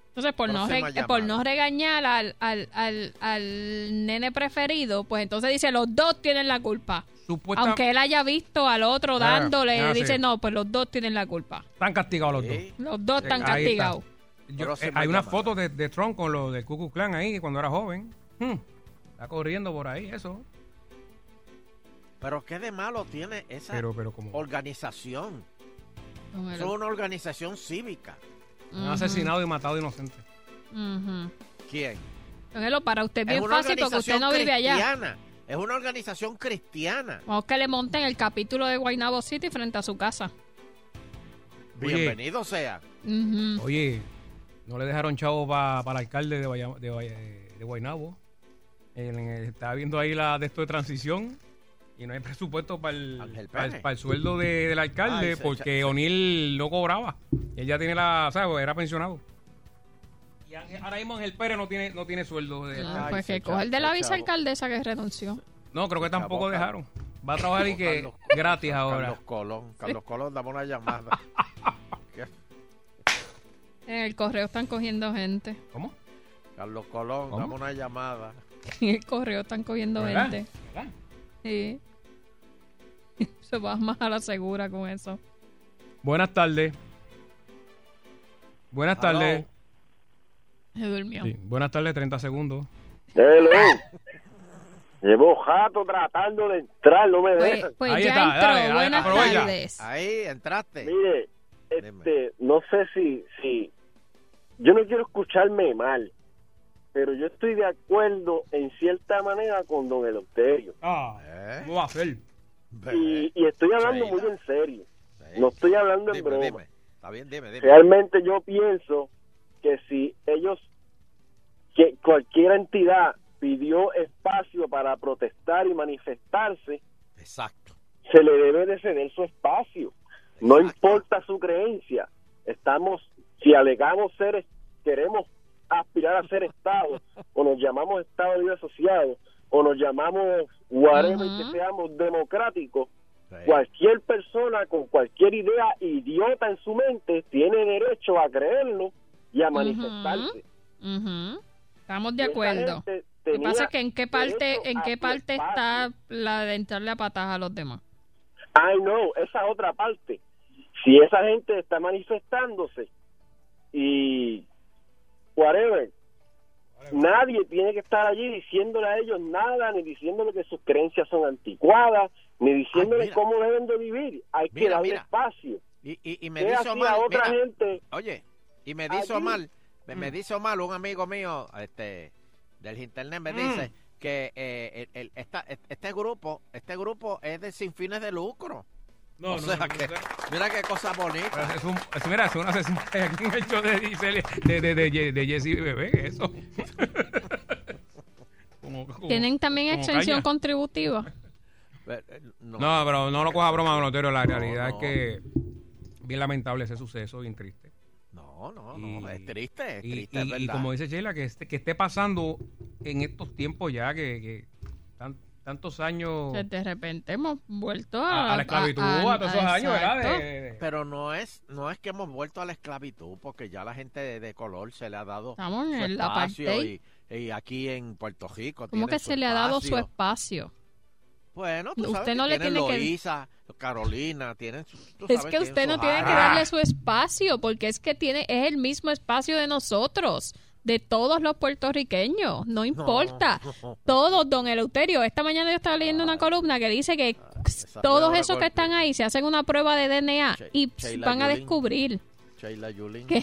[SPEAKER 4] Entonces, por no, por no regañar al, al, al, al nene preferido, pues entonces dice, los dos tienen la culpa.
[SPEAKER 3] Supuesta-
[SPEAKER 4] Aunque él haya visto al otro
[SPEAKER 3] Ah,
[SPEAKER 4] dándole,
[SPEAKER 3] ah,
[SPEAKER 4] dice,
[SPEAKER 3] sí.
[SPEAKER 4] no, pues los dos tienen la culpa.
[SPEAKER 3] Están castigados los dos.
[SPEAKER 4] Los dos están
[SPEAKER 3] Ahí está.
[SPEAKER 4] castigados.
[SPEAKER 3] Yo- eh, hay una
[SPEAKER 2] llamada.
[SPEAKER 3] foto de, de Trump con lo del Ku Klux Klan ahí cuando era joven. Hmm. Está corriendo por ahí, eso.
[SPEAKER 2] Pero ¿qué de malo tiene esa
[SPEAKER 3] Pero, pero como
[SPEAKER 2] organización?
[SPEAKER 4] Elo.
[SPEAKER 2] una organización cívica.
[SPEAKER 3] han
[SPEAKER 4] Ujú,
[SPEAKER 3] asesinado y matado inocentes.
[SPEAKER 4] ujú.
[SPEAKER 2] ¿Quién?
[SPEAKER 4] Don Elo, para usted es bien fácil porque usted no vive allá.
[SPEAKER 2] cristiana. Es una organización cristiana.
[SPEAKER 4] Vamos que le monten el capítulo de Guaynabo City frente a su casa.
[SPEAKER 3] Oye.
[SPEAKER 2] Bienvenido sea.
[SPEAKER 4] Ujú.
[SPEAKER 3] Oye, no le dejaron chavo para el alcalde de, Guaya- de, de Guaynabo. El- estaba viendo ahí la de esto de transición y no hay presupuesto para el, para el,
[SPEAKER 2] Pérez.
[SPEAKER 3] para el sueldo de- del alcalde porque O'Neill no cobraba. Él ya tiene la, ¿sabes? Era pensionado. Y ahora mismo Ángel Pérez no tiene, no tiene sueldo. De,
[SPEAKER 4] Ah,
[SPEAKER 2] Ay,
[SPEAKER 4] pues que coja el de la vicealcaldesa que renunció.
[SPEAKER 3] No, creo que tampoco dejaron. Va a trabajar y que
[SPEAKER 2] Carlos-
[SPEAKER 3] gratis ahora.
[SPEAKER 2] Carlos Colón. Carlos Colón, dame una llamada.
[SPEAKER 4] En el correo están cogiendo gente.
[SPEAKER 3] ¿Cómo?
[SPEAKER 2] Carlos Colón,
[SPEAKER 3] ¿Cómo?
[SPEAKER 2] dame una llamada.
[SPEAKER 4] En el correo están cogiendo
[SPEAKER 3] ¿Verdad?
[SPEAKER 4] gente.
[SPEAKER 3] ¿Verdad?
[SPEAKER 4] Sí. Se va más a la segura con eso.
[SPEAKER 3] Buenas tardes. Buenas tardes.
[SPEAKER 4] Se durmió.
[SPEAKER 3] Sí, buenas tardes, 30 segundos.
[SPEAKER 8] Hello. Llevo jato tratando de entrar, no me
[SPEAKER 4] Pues,
[SPEAKER 8] dejan.
[SPEAKER 4] pues
[SPEAKER 3] Ahí
[SPEAKER 4] ya
[SPEAKER 3] está,
[SPEAKER 4] entró.
[SPEAKER 3] dale, dale,
[SPEAKER 4] Buenas
[SPEAKER 3] aprovecha.
[SPEAKER 4] tardes.
[SPEAKER 2] Ahí, entraste.
[SPEAKER 8] Mire,
[SPEAKER 2] Dime.
[SPEAKER 8] este, no sé si, si, yo no quiero escucharme mal, pero yo estoy de acuerdo en cierta manera con don Eleuterio.
[SPEAKER 3] Ah,
[SPEAKER 2] ¿Eh?
[SPEAKER 3] ¿cómo va a ser?
[SPEAKER 8] Y, y estoy hablando muy en serio,
[SPEAKER 2] Sí.
[SPEAKER 8] no estoy hablando en broma.
[SPEAKER 2] dime. Está bien, dime, dime.
[SPEAKER 8] Realmente yo pienso que si ellos, que cualquier entidad pidió espacio para protestar y manifestarse,
[SPEAKER 2] Exacto.
[SPEAKER 8] se le debe de ceder su espacio. No importa su creencia. Estamos, si alegamos ser, queremos aspirar a ser Estado, o nos llamamos Estado Libre Asociado, o nos llamamos whatever
[SPEAKER 4] Ujú.
[SPEAKER 8] que seamos democráticos,
[SPEAKER 2] Sí.
[SPEAKER 8] cualquier persona con cualquier idea idiota en su mente tiene derecho a creerlo y a manifestarse.
[SPEAKER 4] Estamos de acuerdo. Lo que pasa es que en qué parte, en qué parte está la de entrarle a patadas a los demás.
[SPEAKER 8] I know, esa otra parte. Si esa gente está manifestándose y whatever, nadie tiene que estar allí diciéndole a ellos nada, ni diciéndole que sus creencias son anticuadas, ni diciéndole
[SPEAKER 2] mira.
[SPEAKER 8] cómo deben de vivir. Hay que darle
[SPEAKER 2] mira.
[SPEAKER 8] espacio.
[SPEAKER 2] Y, y, y me
[SPEAKER 8] ¿Qué
[SPEAKER 2] dice
[SPEAKER 8] otra
[SPEAKER 2] mira,
[SPEAKER 8] gente?
[SPEAKER 2] oye, y me dice
[SPEAKER 8] Allí.
[SPEAKER 2] Omar, me,
[SPEAKER 3] Mm.
[SPEAKER 2] me dice Omar, un amigo mío este del internet me
[SPEAKER 3] Mm.
[SPEAKER 2] dice que eh, el- el- esta- este grupo, este grupo es de sin fines de lucro.
[SPEAKER 3] No,
[SPEAKER 2] o
[SPEAKER 3] no,
[SPEAKER 2] sea
[SPEAKER 3] no,
[SPEAKER 2] que,
[SPEAKER 3] no, no.
[SPEAKER 2] mira qué cosa bonita.
[SPEAKER 3] Es un, es, mira, es una sesión el show de Giselle, de, de, de, de, Bebé, ¿qué es eso. Como- como-
[SPEAKER 4] ¿Tienen también
[SPEAKER 3] como
[SPEAKER 4] extensión
[SPEAKER 3] caña.
[SPEAKER 4] contributiva?
[SPEAKER 2] Eh, No,
[SPEAKER 3] No, pero no lo coja broma, Notario. La realidad
[SPEAKER 2] no.
[SPEAKER 3] es que bien lamentable ese suceso, bien triste.
[SPEAKER 2] no, no,
[SPEAKER 3] Y-
[SPEAKER 2] no, es triste, es
[SPEAKER 3] Y,
[SPEAKER 2] triste,
[SPEAKER 3] y-
[SPEAKER 2] es
[SPEAKER 3] y
[SPEAKER 2] verdad.
[SPEAKER 3] como dice Sheila, que esté, que esté pasando en estos tiempos ya, que, que tantos años
[SPEAKER 4] Que de repente hemos vuelto
[SPEAKER 3] a,
[SPEAKER 4] a,
[SPEAKER 3] a la esclavitud, a, todos esos años, ¿verdad?
[SPEAKER 4] exacto.
[SPEAKER 3] De- de-
[SPEAKER 2] Pero no es, no es que hemos vuelto a la esclavitud, porque ya la gente de, de color se le ha dado
[SPEAKER 4] Estamos
[SPEAKER 2] su
[SPEAKER 4] en
[SPEAKER 2] espacio y, y aquí en Puerto Rico.
[SPEAKER 4] ¿Cómo que se le ha dado su
[SPEAKER 2] espacio. Bueno, tú
[SPEAKER 4] Usted
[SPEAKER 2] sabes
[SPEAKER 4] no
[SPEAKER 2] que
[SPEAKER 4] le tiene que-
[SPEAKER 2] Loíza, Carolina, tienen su- tú
[SPEAKER 4] Es
[SPEAKER 2] sabes,
[SPEAKER 4] que usted no tiene que darle su espacio, porque es que tiene es el mismo espacio de nosotros, de todos los puertorriqueños, no importa. Todos, don Eleuterio. Esta mañana yo estaba leyendo una columna que dice que
[SPEAKER 2] esa
[SPEAKER 4] todos esos que están ahí se hacen una prueba de DNA y
[SPEAKER 2] Sheila
[SPEAKER 4] van a descubrir
[SPEAKER 2] Yulín,
[SPEAKER 4] que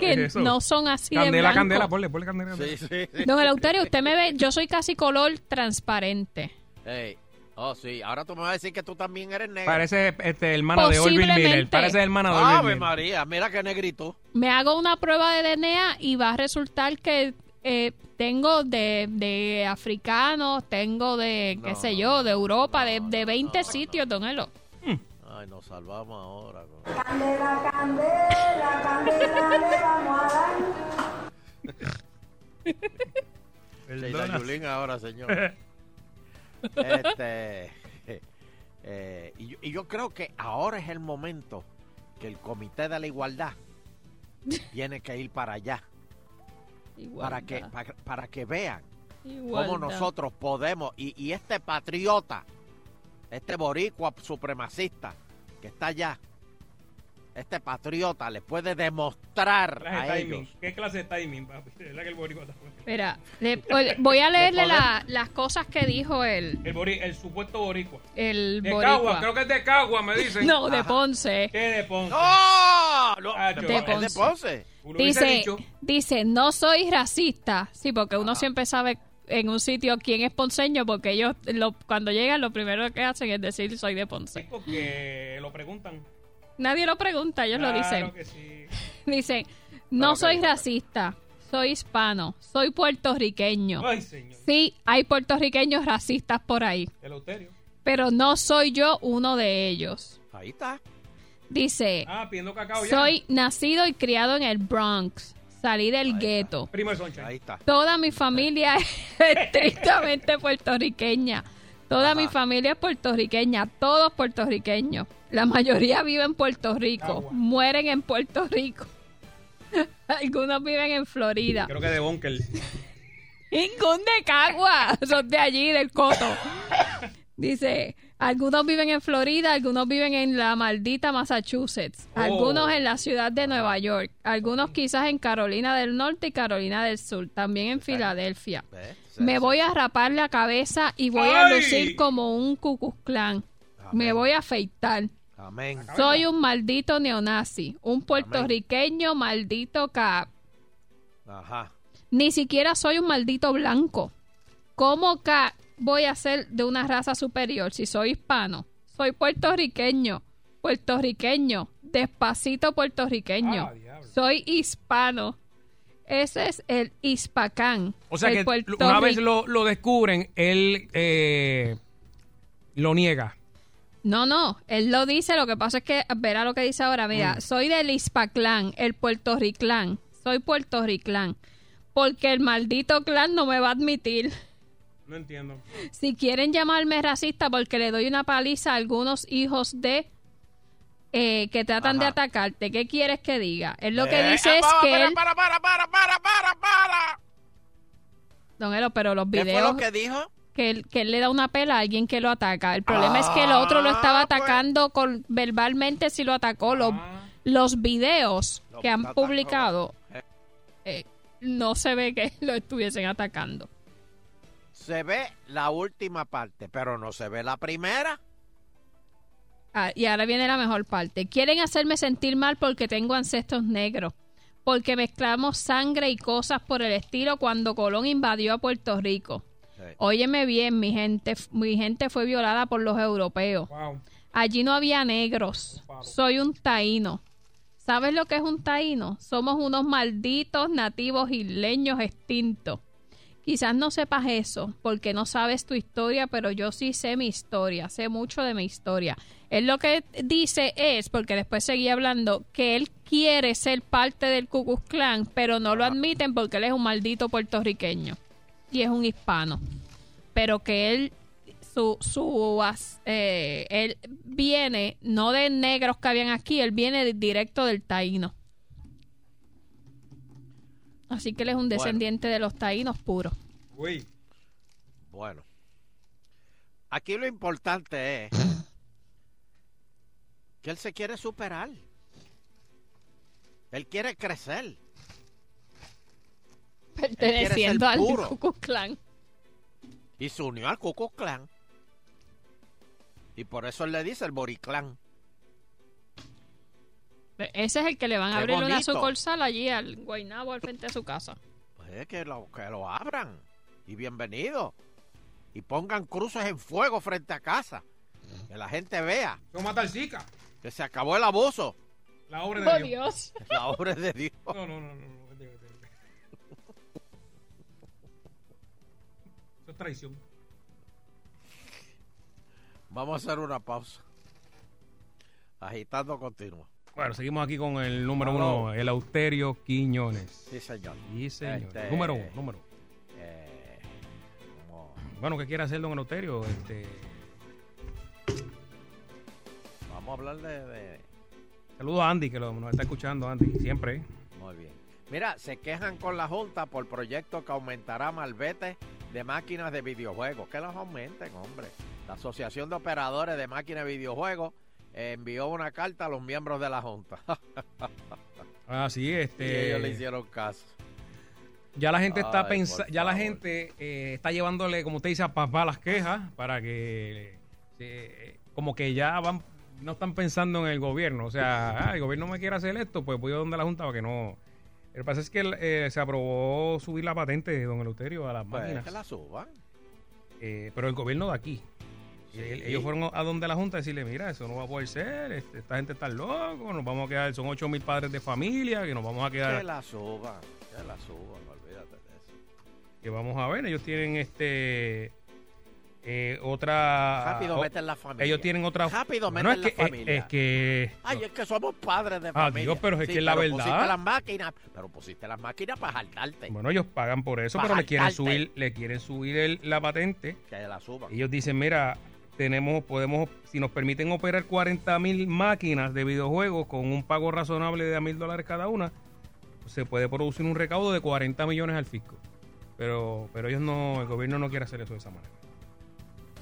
[SPEAKER 3] es eso?
[SPEAKER 4] no son así de
[SPEAKER 3] Candela,
[SPEAKER 4] blanco.
[SPEAKER 3] candela, ponle, ponle candela.
[SPEAKER 2] Sí, sí, sí.
[SPEAKER 4] Don Eleuterio, usted me ve, yo soy casi color transparente.
[SPEAKER 2] Ey, Oh, sí. Ahora tú me vas a decir que tú también eres negra.
[SPEAKER 3] Parece este, hermana de Orville Miller.
[SPEAKER 4] Posiblemente.
[SPEAKER 3] Parece hermana de Orville
[SPEAKER 2] Ave
[SPEAKER 3] Miller.
[SPEAKER 2] María, mira qué negrito.
[SPEAKER 4] Me hago una prueba de DNA y va a resultar que eh, tengo de, de africanos, tengo de, qué sé yo, de Europa, de,
[SPEAKER 2] no,
[SPEAKER 4] de
[SPEAKER 2] no,
[SPEAKER 4] 20
[SPEAKER 2] no,
[SPEAKER 4] sitios, don Elo.
[SPEAKER 2] Ay, nos salvamos ahora. con-
[SPEAKER 9] Candela, candela, candela, le vamos a dar.
[SPEAKER 2] Sheila. Yulín ahora, señor. este, eh, y, yo, y yo creo que ahora es el momento que el Comité de la Igualdad tiene que ir para allá, para que, para, para que vean cómo nosotros podemos, y, y este patriota, este boricua supremacista que está allá, este patriota le puede demostrar
[SPEAKER 3] Clase de
[SPEAKER 2] a
[SPEAKER 3] timing.
[SPEAKER 2] ellos.
[SPEAKER 3] ¿Qué clase de timing, papi? Verdad que el boricua está fuerte.
[SPEAKER 4] Mira, le- voy a leerle la- las cosas que dijo el,
[SPEAKER 3] El, bori- el supuesto boricua.
[SPEAKER 4] el
[SPEAKER 3] De
[SPEAKER 4] boricua.
[SPEAKER 3] Cagua, creo que es de Cagua, me dicen.
[SPEAKER 4] No, de
[SPEAKER 2] Ajá.
[SPEAKER 4] Ponce.
[SPEAKER 3] ¿Qué de Ponce?
[SPEAKER 2] ¡No! no
[SPEAKER 3] Ah,
[SPEAKER 2] de, Ponce.
[SPEAKER 4] Dice,
[SPEAKER 3] dicho,
[SPEAKER 4] dice, no soy racista. Sí, porque uno siempre sabe en un sitio quién es ponceño, porque ellos lo- cuando llegan lo primero que hacen es decir soy de
[SPEAKER 3] sí,
[SPEAKER 4] Ponce.
[SPEAKER 3] porque lo preguntan.
[SPEAKER 4] Nadie lo pregunta, ellos lo dicen.
[SPEAKER 3] que sí.
[SPEAKER 4] Dicen, no soy racista, soy hispano, soy puertorriqueño.
[SPEAKER 3] Ay, señor.
[SPEAKER 4] Sí, hay puertorriqueños racistas por ahí,
[SPEAKER 3] Eleuterio.
[SPEAKER 4] pero no soy yo uno de ellos.
[SPEAKER 2] Ahí está.
[SPEAKER 4] Dice,
[SPEAKER 3] Ah, pidiendo cacao ya.
[SPEAKER 4] soy nacido y criado en el Bronx. salí del gueto.
[SPEAKER 3] Primo de Soncha.
[SPEAKER 2] Ahí está.
[SPEAKER 4] Toda mi familia es estrictamente puertorriqueña. Toda mi familia es puertorriqueña, todos puertorriqueños. La mayoría viven en Puerto Rico, mueren en Puerto Rico. Algunos viven en Florida.
[SPEAKER 3] Creo que de Bonkel.
[SPEAKER 4] Ningún de Cagua, son de allí, del Coto. Dice, algunos viven en Florida, algunos viven en la maldita Massachusetts, algunos en la ciudad de Nueva York, algunos quizás en Carolina del Norte y Carolina del Sur, también en Filadelfia.
[SPEAKER 2] ¿Ves?
[SPEAKER 4] Me voy a rapar la cabeza y voy a
[SPEAKER 3] ¡Ay!
[SPEAKER 4] lucir como un cucuclán. Me voy a afeitar.
[SPEAKER 2] Amén.
[SPEAKER 4] Soy un maldito neonazi, un puertorriqueño maldito cap.
[SPEAKER 2] Ajá.
[SPEAKER 4] Ni siquiera soy un maldito blanco. ¿Cómo ca voy a ser de una raza superior si soy hispano? Soy puertorriqueño. Puertorriqueño. Despacito puertorriqueño.
[SPEAKER 3] Ah,
[SPEAKER 4] soy hispano. Ese es el hispacán.
[SPEAKER 3] O sea que una vez lo, lo descubren, él eh, lo niega.
[SPEAKER 4] No, no, él lo dice, lo que pasa es que, verá lo que dice ahora,
[SPEAKER 3] Mm.
[SPEAKER 4] mira, soy del Hispaclán, el puertorriclán, soy puertorriclán, porque el maldito clan no me va a admitir.
[SPEAKER 3] No entiendo.
[SPEAKER 4] Si quieren llamarme racista porque le doy una paliza a algunos hijos de eh, que tratan de atacarte, ¿qué quieres que diga? Él lo que
[SPEAKER 2] Eh,
[SPEAKER 4] dice es
[SPEAKER 2] para,
[SPEAKER 4] que
[SPEAKER 2] para,
[SPEAKER 4] él...
[SPEAKER 2] para, para, para, para, para, para.
[SPEAKER 4] Don Elo, pero los
[SPEAKER 2] ¿Qué fue
[SPEAKER 4] videos...
[SPEAKER 2] lo que dijo?
[SPEAKER 4] que él, que él le da una pela a alguien que lo ataca. El problema es que el otro lo estaba
[SPEAKER 2] Ah, pues.
[SPEAKER 4] atacando con, verbalmente si lo atacó. Los, los videos
[SPEAKER 2] Lo
[SPEAKER 4] que han
[SPEAKER 2] atacó.
[SPEAKER 4] publicado eh, no se ve que lo estuviesen atacando.
[SPEAKER 2] Se ve la última parte, pero no se ve la primera.
[SPEAKER 4] Ah, y ahora viene la mejor parte. Quieren hacerme sentir mal porque tengo ancestros negros. Porque mezclamos sangre y cosas por el estilo cuando Colón invadió a Puerto Rico.
[SPEAKER 2] Sí.
[SPEAKER 4] Óyeme bien, mi gente, mi gente fue violada por los europeos.
[SPEAKER 3] Wow.
[SPEAKER 4] Allí no había negros. Soy un taíno. ¿Sabes lo que es un taíno? Somos unos malditos nativos isleños extintos. Quizás no sepas eso porque no sabes tu historia, pero yo sí sé mi historia, sé mucho de mi historia. Él lo que dice es, porque después seguía hablando, que él quiere ser parte del Ku Klux Klan, pero no lo admiten porque él es un maldito puertorriqueño y es un hispano. Pero que él su, su eh, él viene no de negros que habían aquí, él viene directo del taíno. Así que él es un descendiente de los taínos puros.
[SPEAKER 3] Uy.
[SPEAKER 2] Bueno. Aquí lo importante es que él se quiere superar. Él quiere crecer.
[SPEAKER 4] Perteneciendo al Klux Klan.
[SPEAKER 2] Y se unió al Ku Klux Klan. Y por eso él le dice el Boriclán.
[SPEAKER 4] Ese es el que le van a
[SPEAKER 2] Qué
[SPEAKER 4] abrir una
[SPEAKER 2] bonito.
[SPEAKER 4] sucursal allí al Guaynabo al frente de su casa.
[SPEAKER 2] Pues que lo, que lo abran. Y bienvenido. Y pongan cruces en fuego frente a casa. Que la gente vea
[SPEAKER 3] ¿Cómo mata al Zika?
[SPEAKER 2] que se acabó el abuso.
[SPEAKER 3] La obra de
[SPEAKER 4] ¡Oh,
[SPEAKER 3] Dios.
[SPEAKER 4] Dios!
[SPEAKER 2] La obra de Dios.
[SPEAKER 3] No, no, no, no. Eso es traición.
[SPEAKER 2] Vamos a hacer una pausa. Agitando continuo.
[SPEAKER 3] Bueno, seguimos aquí con el número uno, el Auterio Quiñones.
[SPEAKER 2] Sí, señor.
[SPEAKER 3] Sí, señor.
[SPEAKER 2] Este-
[SPEAKER 3] Número uno, número uno.
[SPEAKER 2] Eh, como-
[SPEAKER 3] Bueno, ¿qué quiere hacer don Eleuterio? Este,
[SPEAKER 2] vamos a hablar de, de-
[SPEAKER 3] saludos a Andy, que lo, nos está escuchando, Andy, siempre.
[SPEAKER 2] Muy bien. Mira, se quejan con la Junta por proyecto que aumentará malvete de máquinas de videojuegos. Que los aumenten, hombre. La Asociación de Operadores de Máquinas de Videojuegos envió una carta a los miembros de la Junta.
[SPEAKER 3] Ah, sí,
[SPEAKER 2] y
[SPEAKER 3] este.
[SPEAKER 2] ellos le hicieron caso.
[SPEAKER 3] Ya la gente está pensando, ya la gente eh, está llevándole, como usted dice, a papá las quejas para que eh, como que ya van, no están pensando en el gobierno. O sea, ah, el gobierno me quiere hacer esto, pues voy a donde la Junta para que no. Lo que pasa es que eh, se aprobó subir la patente de don Eleuterio a las
[SPEAKER 2] Pues
[SPEAKER 3] máquinas,
[SPEAKER 2] que la suban.
[SPEAKER 3] eh, pero el gobierno de aquí.
[SPEAKER 2] Sí.
[SPEAKER 3] ellos fueron a donde la Junta a decirle, mira, eso no va a poder ser, este, esta gente está loco, nos vamos a quedar, son ocho mil padres de familia, que nos vamos a quedar...
[SPEAKER 2] Que la suban. Que la suban. Olvídate de eso.
[SPEAKER 3] que vamos a ver, ellos tienen este Eh, otra.
[SPEAKER 2] Rápido
[SPEAKER 3] o-
[SPEAKER 2] meten la familia.
[SPEAKER 3] Ellos tienen otra.
[SPEAKER 2] Rápido meten
[SPEAKER 3] es que,
[SPEAKER 2] la familia.
[SPEAKER 3] Es, que.
[SPEAKER 2] Ay, es que somos padres de
[SPEAKER 3] Ah,
[SPEAKER 2] familia.
[SPEAKER 3] Dios, pero es
[SPEAKER 2] Sí,
[SPEAKER 3] que es la verdad.
[SPEAKER 2] Pusiste las máquinas, pero pusiste las máquinas para jaltarte.
[SPEAKER 3] Bueno, ellos pagan por eso, pero le quieren subir, le quieren subir el- la patente.
[SPEAKER 2] Que la suban.
[SPEAKER 3] Ellos dicen, mira, tenemos, podemos, si nos permiten operar 40 mil máquinas de videojuegos con un pago razonable de a mil dólares cada una, se puede producir un recaudo de 40 millones al fisco. Pero, pero ellos no, el gobierno no quiere hacer eso de esa manera.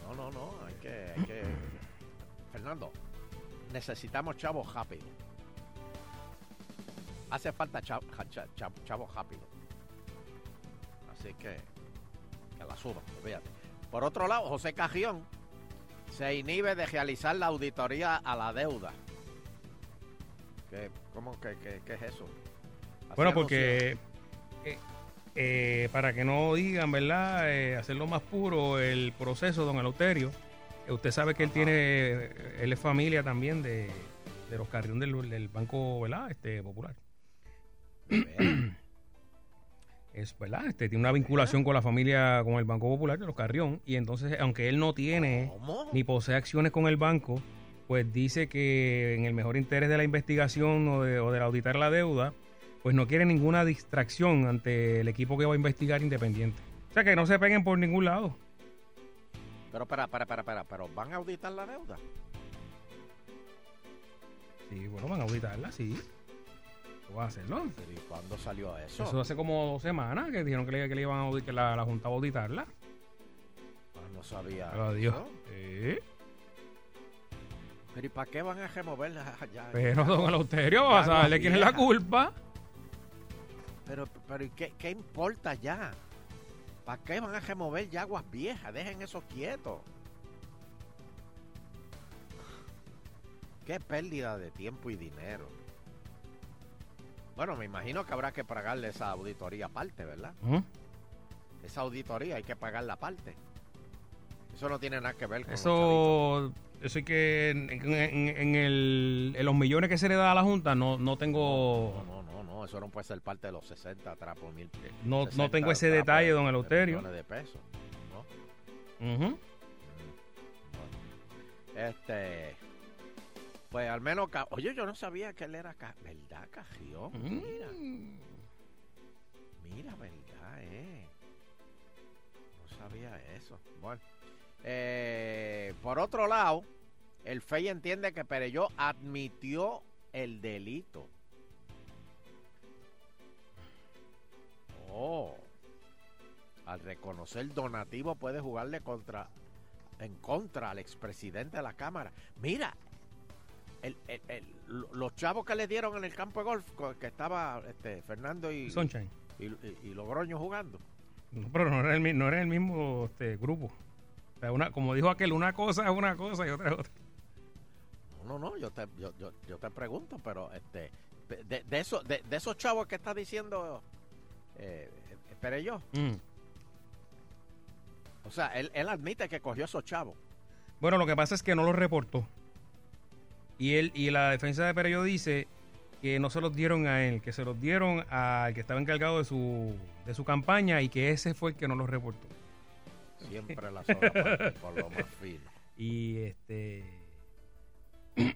[SPEAKER 2] No, no, no. Hay que. Fernando, necesitamos chavos rápido. Hace falta chavo, chavo, chavos rápido. Así que que la suban, fíjate. Por otro lado, José Cajión se inhibe de realizar la auditoría a la deuda. ¿Qué, ¿Cómo que, que- qué es eso? Así
[SPEAKER 3] Bueno, porque eh, eh, para que no digan, ¿verdad? Eh, hacerlo más puro el proceso, don Eleuterio. usted sabe que él tiene, él es familia también de, de los Carrión del, del Banco, ¿verdad? Este, Popular. Es verdad, este tiene una vinculación con la familia, con el Banco Popular de los Carrión. Y entonces, aunque él no tiene
[SPEAKER 2] ¿Cómo?
[SPEAKER 3] ni posee acciones con el banco, pues dice que en el mejor interés de la investigación o de, o de auditar la deuda, pues no quiere ninguna distracción ante el equipo que va a investigar independiente. O sea, que no se peguen por ningún lado.
[SPEAKER 2] Pero, para, para, para, para, pero ¿van a auditar la deuda?
[SPEAKER 3] Sí, bueno, van a auditarla, sí. Van a hacerlo.
[SPEAKER 2] Pero ¿y cuándo salió eso?
[SPEAKER 3] Eso hace como dos semanas que dijeron que le, que le iban a auditar, que la, la Junta va a auditarla.
[SPEAKER 2] Ah, no sabía.
[SPEAKER 3] Adiós.
[SPEAKER 2] eso.
[SPEAKER 3] Sí.
[SPEAKER 2] Pero ¿y para qué van a removerla allá?
[SPEAKER 3] Pero, don Eleuterio, vas a saberle quién es la culpa.
[SPEAKER 2] Pero, pero ¿y qué, qué importa ya? ¿Para qué van a remover ya aguas viejas? Dejen eso quieto. Qué pérdida de tiempo y dinero. Bueno, me imagino que habrá que pagarle esa auditoría aparte, ¿verdad?
[SPEAKER 3] Ujú.
[SPEAKER 2] Esa auditoría hay que pagarla aparte. Eso no tiene nada que ver con
[SPEAKER 3] Eso, eso hay que en, en- en el- en los millones que se le da a la Junta no, no tengo
[SPEAKER 2] chavitos. No, no, no, eso no puede ser parte de los 60 trapos mil.
[SPEAKER 3] no,
[SPEAKER 2] 60
[SPEAKER 3] no tengo ese detalle,
[SPEAKER 2] de-
[SPEAKER 3] don
[SPEAKER 2] de
[SPEAKER 3] Eleuterio.
[SPEAKER 2] millones de pesos, ¿no? Este. Pues al menos. Ca- Oye, yo no sabía que él era. Ca- ¿Verdad, Cajión? Mira.
[SPEAKER 3] Mm.
[SPEAKER 2] Mira, verdad, eh. No sabía eso. Bueno. Eh, por otro lado, el FEI entiende que Pereyó admitió el delito. Oh. Al reconocer donativo puede jugarle contra en contra al expresidente de la Cámara. Mira, el- el- el- lo- los chavos que le dieron en el campo de golf, que estaba este, Fernando y,
[SPEAKER 3] Sunshine.
[SPEAKER 2] y, y- y Logroño jugando.
[SPEAKER 3] No, pero no era el, no era el mismo este, grupo. O sea, una, como dijo aquel, una cosa es una cosa y otra es otra.
[SPEAKER 2] No, no, no, yo te, yo, yo, yo te pregunto, pero este, de, de, eso, de, de esos chavos que está diciendo eh, eh, Pereyó,
[SPEAKER 3] Mm.
[SPEAKER 2] o sea, él, él admite que cogió esos chavos.
[SPEAKER 3] Bueno, lo que pasa es que no los reportó. Y él y la defensa de Perello dice que no se los dieron a él, que se los dieron al que estaba encargado de su, de su campaña y que ese fue el que no los reportó.
[SPEAKER 2] Siempre la sola por lo más fino.
[SPEAKER 3] Y este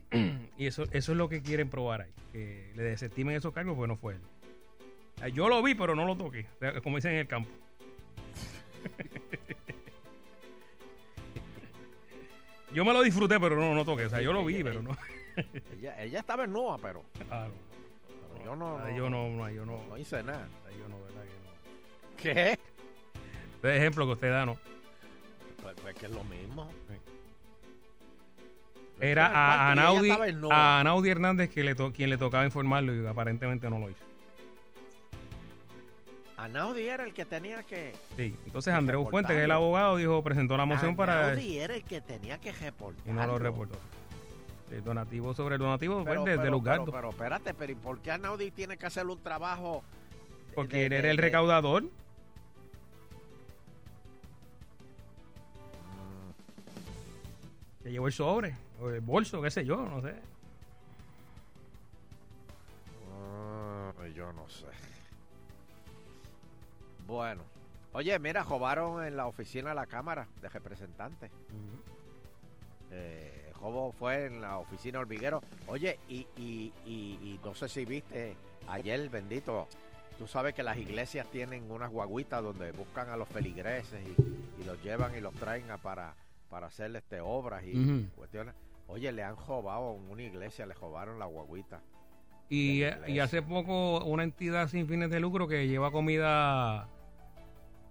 [SPEAKER 3] y eso eso es lo que quieren probar ahí, que le desestimen esos cargos porque no fue él. Yo lo vi, pero no lo toqué, como dicen en el campo. Yo me lo disfruté, pero no, no toqué. O sea, yo lo vi, pero no.
[SPEAKER 2] Ella, ella estaba en nua, pero,
[SPEAKER 3] Ah,
[SPEAKER 2] pero yo no,
[SPEAKER 3] no. Yo no, no, yo no.
[SPEAKER 2] no hice nada.
[SPEAKER 3] Yo no, ¿verdad que no?
[SPEAKER 2] ¿Qué?
[SPEAKER 3] Este ejemplo que usted da, ¿no?
[SPEAKER 2] Pues, pues que es lo mismo.
[SPEAKER 3] Era
[SPEAKER 2] Estaba
[SPEAKER 3] a, a a Hernández que le to- quien le tocaba informarlo y aparentemente no lo hizo.
[SPEAKER 2] Anaudi era el que tenía que.
[SPEAKER 3] Sí, entonces Andreu
[SPEAKER 2] reportarlo.
[SPEAKER 3] Fuentes, que es el abogado, dijo, presentó la moción para...
[SPEAKER 2] Anaudi era el que tenía que reportar.
[SPEAKER 3] Y no lo reportó. El donativo sobre el donativo
[SPEAKER 2] Pero,
[SPEAKER 3] pues, de, de
[SPEAKER 2] pero,
[SPEAKER 3] los gastos.
[SPEAKER 2] pero espérate, pero ¿y por qué Anaudi tiene que hacer un trabajo?
[SPEAKER 3] porque
[SPEAKER 2] de-
[SPEAKER 3] él era el recaudador. Que llevó el sobre, o el bolso, qué sé yo, no sé.
[SPEAKER 2] ah, yo no sé. Bueno, Oye, mira, robaron en la oficina de la Cámara de Representantes. Eh, Jobo fue en la oficina Hormiguero. Oye, y, y, y, y no sé si viste ayer, bendito, tú sabes que las iglesias tienen unas guaguitas donde buscan a los feligreses y, y los llevan y los traen a para, para hacer este, obras y cuestiones. Oye, le han robado en una iglesia, le robaron la guaguita.
[SPEAKER 3] Y,
[SPEAKER 2] la
[SPEAKER 3] y hace poco una entidad sin fines de lucro que lleva comida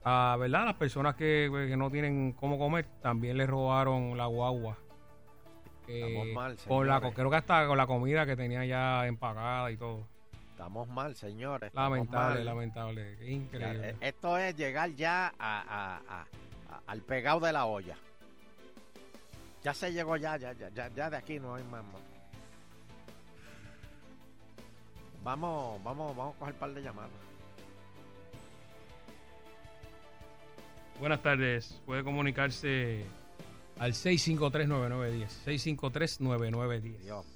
[SPEAKER 3] a verdad las personas que, que no tienen cómo comer también le robaron la guagua Eh,
[SPEAKER 2] Estamos mal,
[SPEAKER 3] con la, creo que hasta con la comida que tenía ya empacada y todo
[SPEAKER 2] Estamos mal, señores.
[SPEAKER 3] lamentable
[SPEAKER 2] mal.
[SPEAKER 3] lamentable increíble
[SPEAKER 2] eh, Esto es llegar ya a, a- a- a- al pegado de la olla. Ya se llegó ya, ya, ya, ya, ya de aquí no hay más. más. Vamos, vamos, vamos a coger un par de llamadas.
[SPEAKER 3] Buenas tardes puede comunicarse al 653-9910 653-9910
[SPEAKER 2] Dios mío.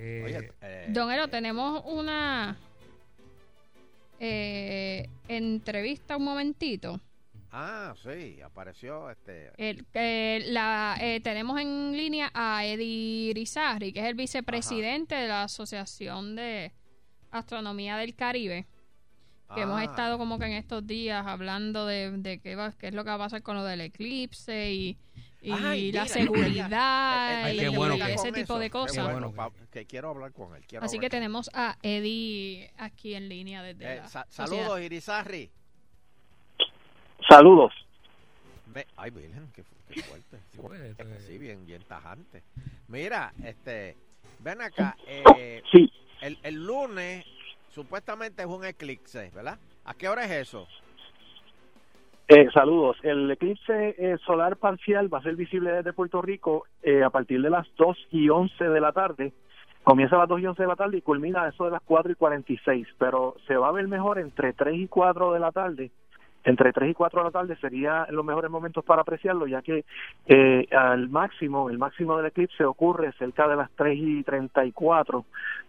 [SPEAKER 3] Eh,
[SPEAKER 2] Oye, eh,
[SPEAKER 4] Don Ero,
[SPEAKER 2] eh,
[SPEAKER 4] tenemos una eh, entrevista un momentito.
[SPEAKER 2] Ah, sí, apareció este.
[SPEAKER 4] El, que la, eh, tenemos en línea a Eddie Rizarri, que es el vicepresidente de la Asociación de Astronomía del Caribe. Que hemos
[SPEAKER 2] ah,
[SPEAKER 4] estado como que en estos días hablando de, de qué, va, qué es lo que va a pasar con lo del eclipse y, y
[SPEAKER 2] Ay,
[SPEAKER 4] la
[SPEAKER 2] mira,
[SPEAKER 4] seguridad
[SPEAKER 2] eh, eh,
[SPEAKER 3] Ay,
[SPEAKER 4] y,
[SPEAKER 3] qué bueno
[SPEAKER 4] y
[SPEAKER 3] que-
[SPEAKER 4] ese tipo
[SPEAKER 2] eso,
[SPEAKER 4] de cosas.
[SPEAKER 2] bueno, pa- que quiero hablar con él. quiero
[SPEAKER 4] Así que tenemos a Eddie aquí en línea desde
[SPEAKER 2] Eh,
[SPEAKER 4] la
[SPEAKER 2] sa-
[SPEAKER 4] sociedad.
[SPEAKER 2] saludos, Irizarri.
[SPEAKER 10] Saludos.
[SPEAKER 2] Ay, Virgen, qué, qué fuerte. Sí,
[SPEAKER 3] Pues, este-
[SPEAKER 2] Sí, bien, bien tajante. Mira, este, ven acá. Eh,
[SPEAKER 10] sí,
[SPEAKER 2] el, el lunes supuestamente es un eclipse, ¿verdad? ¿A qué hora es eso?
[SPEAKER 10] eh, saludos. El eclipse eh, solar parcial va a ser visible desde Puerto Rico eh, a partir de las 2 y 11 de la tarde. Comienza a las 2 y 11 de la tarde y culmina a eso de las 4 y 46, pero se va a ver mejor entre 3 y 4 de la tarde. Entre 3 y 4 de la tarde serían los mejores momentos para apreciarlo, ya que eh, al máximo, el máximo del eclipse ocurre cerca de las 3 y 34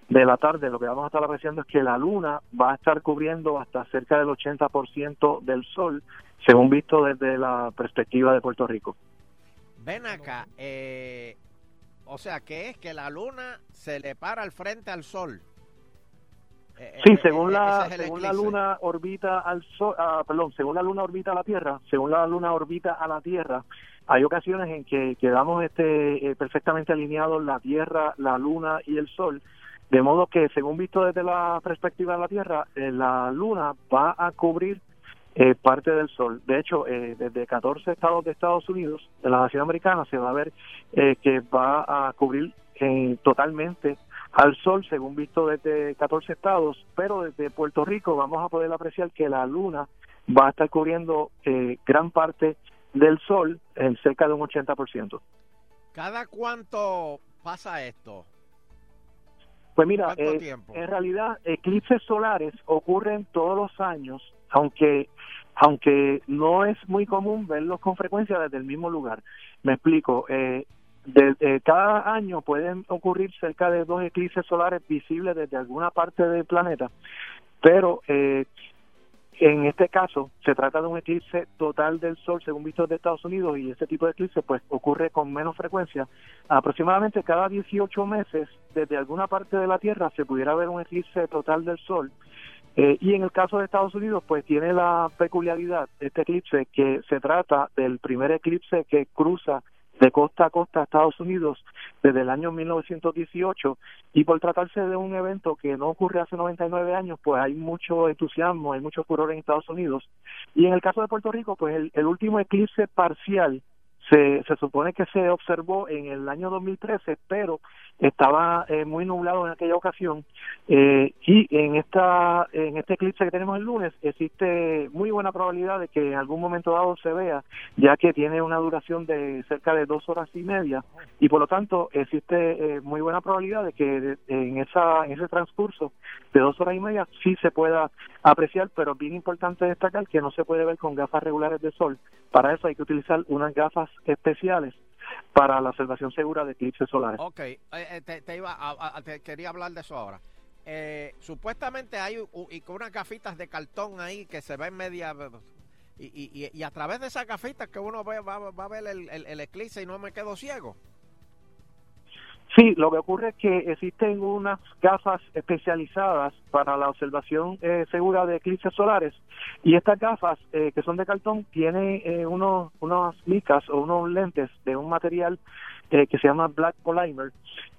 [SPEAKER 10] de la tarde. Lo que vamos a estar apreciando es que la luna va a estar cubriendo hasta cerca del 80% del sol, según visto desde la perspectiva de Puerto Rico.
[SPEAKER 2] Ven acá. Eh, o sea, que es que la luna se le para al frente al sol. Eh,
[SPEAKER 10] Sí,
[SPEAKER 2] eh,
[SPEAKER 10] según
[SPEAKER 2] eh,
[SPEAKER 10] la
[SPEAKER 2] es el
[SPEAKER 10] según la luna orbita al sol, ah, perdón, según la luna orbita a la Tierra, según la luna orbita a la Tierra, hay ocasiones en que quedamos este perfectamente alineados la Tierra, la luna y el sol, de modo que según visto desde la perspectiva de la Tierra, eh, la luna va a cubrir eh, parte del sol. De hecho, eh, desde 14 estados de Estados Unidos, de la nación americana, se va a ver eh, que va a cubrir totalmente al sol, según visto desde 14 estados, pero desde Puerto Rico vamos a poder apreciar que la luna va a estar cubriendo eh, gran parte del sol, en cerca de un 80%.
[SPEAKER 2] ¿Cada cuánto pasa esto?
[SPEAKER 10] Pues mira,
[SPEAKER 2] ¿Cuánto
[SPEAKER 10] eh, en realidad eclipses solares ocurren todos los años, aunque aunque no es muy común verlos con frecuencia desde el mismo lugar. Me explico. Eh, de- eh, cada año pueden ocurrir cerca de dos eclipses solares visibles desde alguna parte del planeta, pero eh, en este caso se trata de un eclipse total del Sol según visto de Estados Unidos y este tipo de eclipse pues ocurre con menos frecuencia. Aproximadamente cada 18 meses desde alguna parte de la Tierra se pudiera ver un eclipse total del Sol. Eh, y en el caso de Estados Unidos, pues tiene la peculiaridad este eclipse que se trata del primer eclipse que cruza de costa a costa a Estados Unidos desde el año 1918 y por tratarse de un evento que no ocurre hace 99 años, pues hay mucho entusiasmo, hay mucho furor en Estados Unidos. Y en el caso de Puerto Rico, pues el, el último eclipse parcial se, se supone que se observó en el año 2013, pero estaba eh, muy nublado en aquella ocasión eh, y en esta en este eclipse que tenemos el lunes existe muy buena probabilidad de que en algún momento dado se vea ya que tiene una duración de cerca de dos horas y media y por lo tanto existe eh, muy buena probabilidad de que en esa en ese transcurso de dos horas y media sí se pueda apreciar pero es bien importante destacar que no se puede ver con gafas regulares de sol. Para eso hay que utilizar unas gafas especiales para la observación segura de eclipses solares
[SPEAKER 2] Ok, eh, eh, te, te iba a- a- te quería hablar de eso ahora. eh, supuestamente hay y con unas gafitas de cartón ahí que se ven media y, y- y- y a través de esas gafitas que uno ve va, va a ver el- el eclipse y no me quedo ciego.
[SPEAKER 10] Sí, lo que ocurre es que existen unas gafas especializadas para la observación eh, segura de eclipses solares. Y estas gafas eh, que son de cartón tienen eh, unos, unas micas o unos lentes de un material eh, que se llama Black Polymer.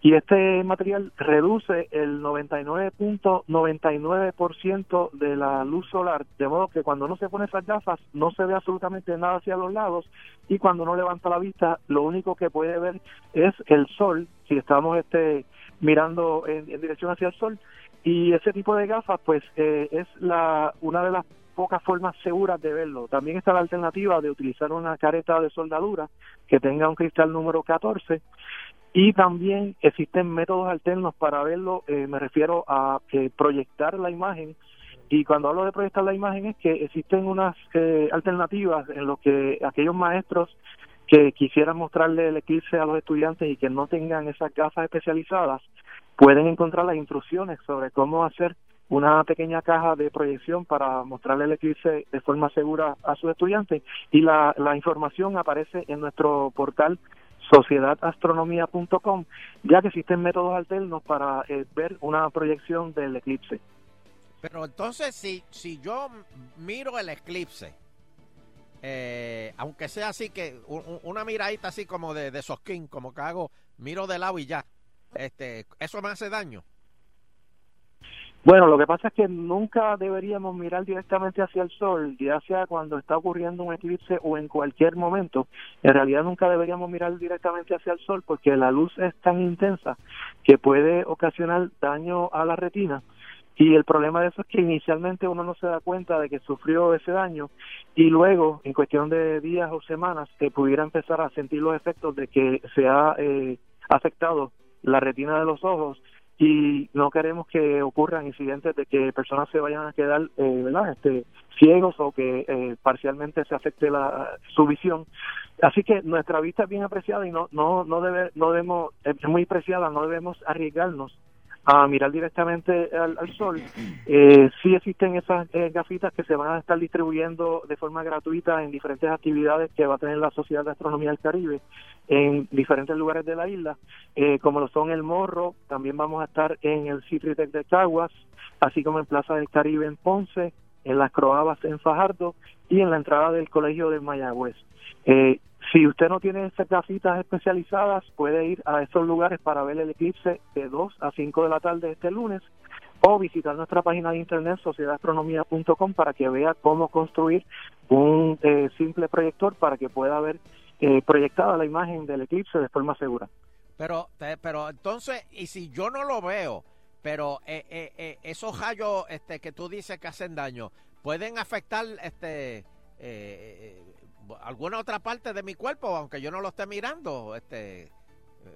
[SPEAKER 10] Y este material reduce el 99.99% de la luz solar, de modo que cuando uno se pone esas gafas no se ve absolutamente nada hacia los lados y cuando uno levanta la vista lo único que puede ver es el sol, si estamos este mirando en, en dirección hacia el sol. Y ese tipo de gafas pues eh, es la una de las pocas formas seguras de verlo. También está la alternativa de utilizar una careta de soldadura que tenga un cristal número 14 y también existen métodos alternos para verlo, eh, me refiero a eh, proyectar la imagen. Y cuando hablo de proyectar la imagen es que existen unas eh, alternativas en lo que aquellos maestros que quisieran mostrarle el eclipse a los estudiantes y que no tengan esas gafas especializadas pueden encontrar las instrucciones sobre cómo hacer una pequeña caja de proyección para mostrarle el eclipse de forma segura a sus estudiantes y la, la información aparece en nuestro portal sociedadastronomía.com ya que existen métodos alternos para eh, ver una proyección del eclipse.
[SPEAKER 2] Pero entonces, si, si yo miro el eclipse, eh, aunque sea así que u- u- una miradita así como de, de sosquín, como que hago, miro de lado y ya, este, ¿eso me hace daño?
[SPEAKER 10] Bueno, lo que pasa es que nunca deberíamos mirar directamente hacia el sol, ya sea cuando está ocurriendo un eclipse o en cualquier momento. En realidad nunca deberíamos mirar directamente hacia el sol porque la luz es tan intensa que puede ocasionar daño a la retina. Y el problema de eso es que inicialmente uno no se da cuenta de que sufrió ese daño y luego, en cuestión de días o semanas, que pudiera empezar a sentir los efectos de que se ha eh, afectado la retina de los ojos y no queremos que ocurran incidentes de que personas se vayan a quedar eh, ¿verdad? Este, ciegos o que eh, parcialmente se afecte la, su visión así que nuestra vista es bien apreciada y no no no debe no debemos es muy preciada no debemos arriesgarnos a mirar directamente al, al sol eh, sí existen esas eh, gafitas que se van a estar distribuyendo de forma gratuita en diferentes actividades que va a tener la Sociedad de Astronomía del Caribe en diferentes lugares de la isla, eh, como lo son el Morro, también vamos a estar en el Citritec de Caguas, así como en Plaza del Caribe en Ponce, en las Croabas en Fajardo y en la entrada del Colegio de Mayagüez. Eh, si usted no tiene esas gafitas especializadas, puede ir a esos lugares para ver el eclipse de 2 a 5 de la tarde este lunes o visitar nuestra página de internet sociedadastronomía.com para que vea cómo construir un eh, simple proyector para que pueda ver eh, proyectada la imagen del eclipse de forma segura.
[SPEAKER 2] Pero, pero entonces, y si yo no lo veo, pero eh, eh, eh, esos rayos este, que tú dices que hacen daño, pueden afectar este eh, eh, alguna otra parte de mi cuerpo, aunque yo no lo esté mirando, este.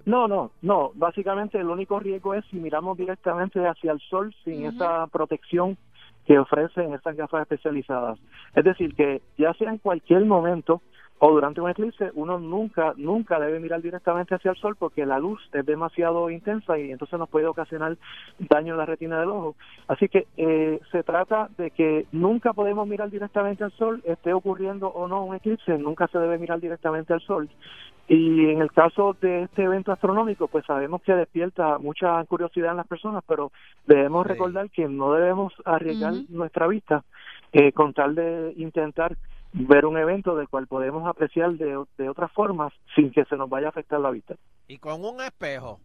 [SPEAKER 10] No, no, no. Básicamente el único riesgo es si miramos directamente hacia el sol sin esa protección que ofrecen esas gafas especializadas. Es decir, que ya sea en cualquier momento o durante un eclipse, uno nunca, nunca debe mirar directamente hacia el sol porque la luz es demasiado intensa y entonces nos puede ocasionar daño en la retina del ojo. Así que eh, se trata de que nunca podemos mirar directamente al sol, esté ocurriendo o no un eclipse, nunca se debe mirar directamente al sol. Y en el caso de este evento astronómico, pues sabemos que despierta mucha curiosidad en las personas, pero debemos
[SPEAKER 2] Sí.
[SPEAKER 10] recordar que no debemos arriesgar nuestra vista eh, con tal de intentar ver un evento del cual podemos apreciar de, de otras formas sin que se nos vaya a afectar la vista.
[SPEAKER 2] Y con un espejo.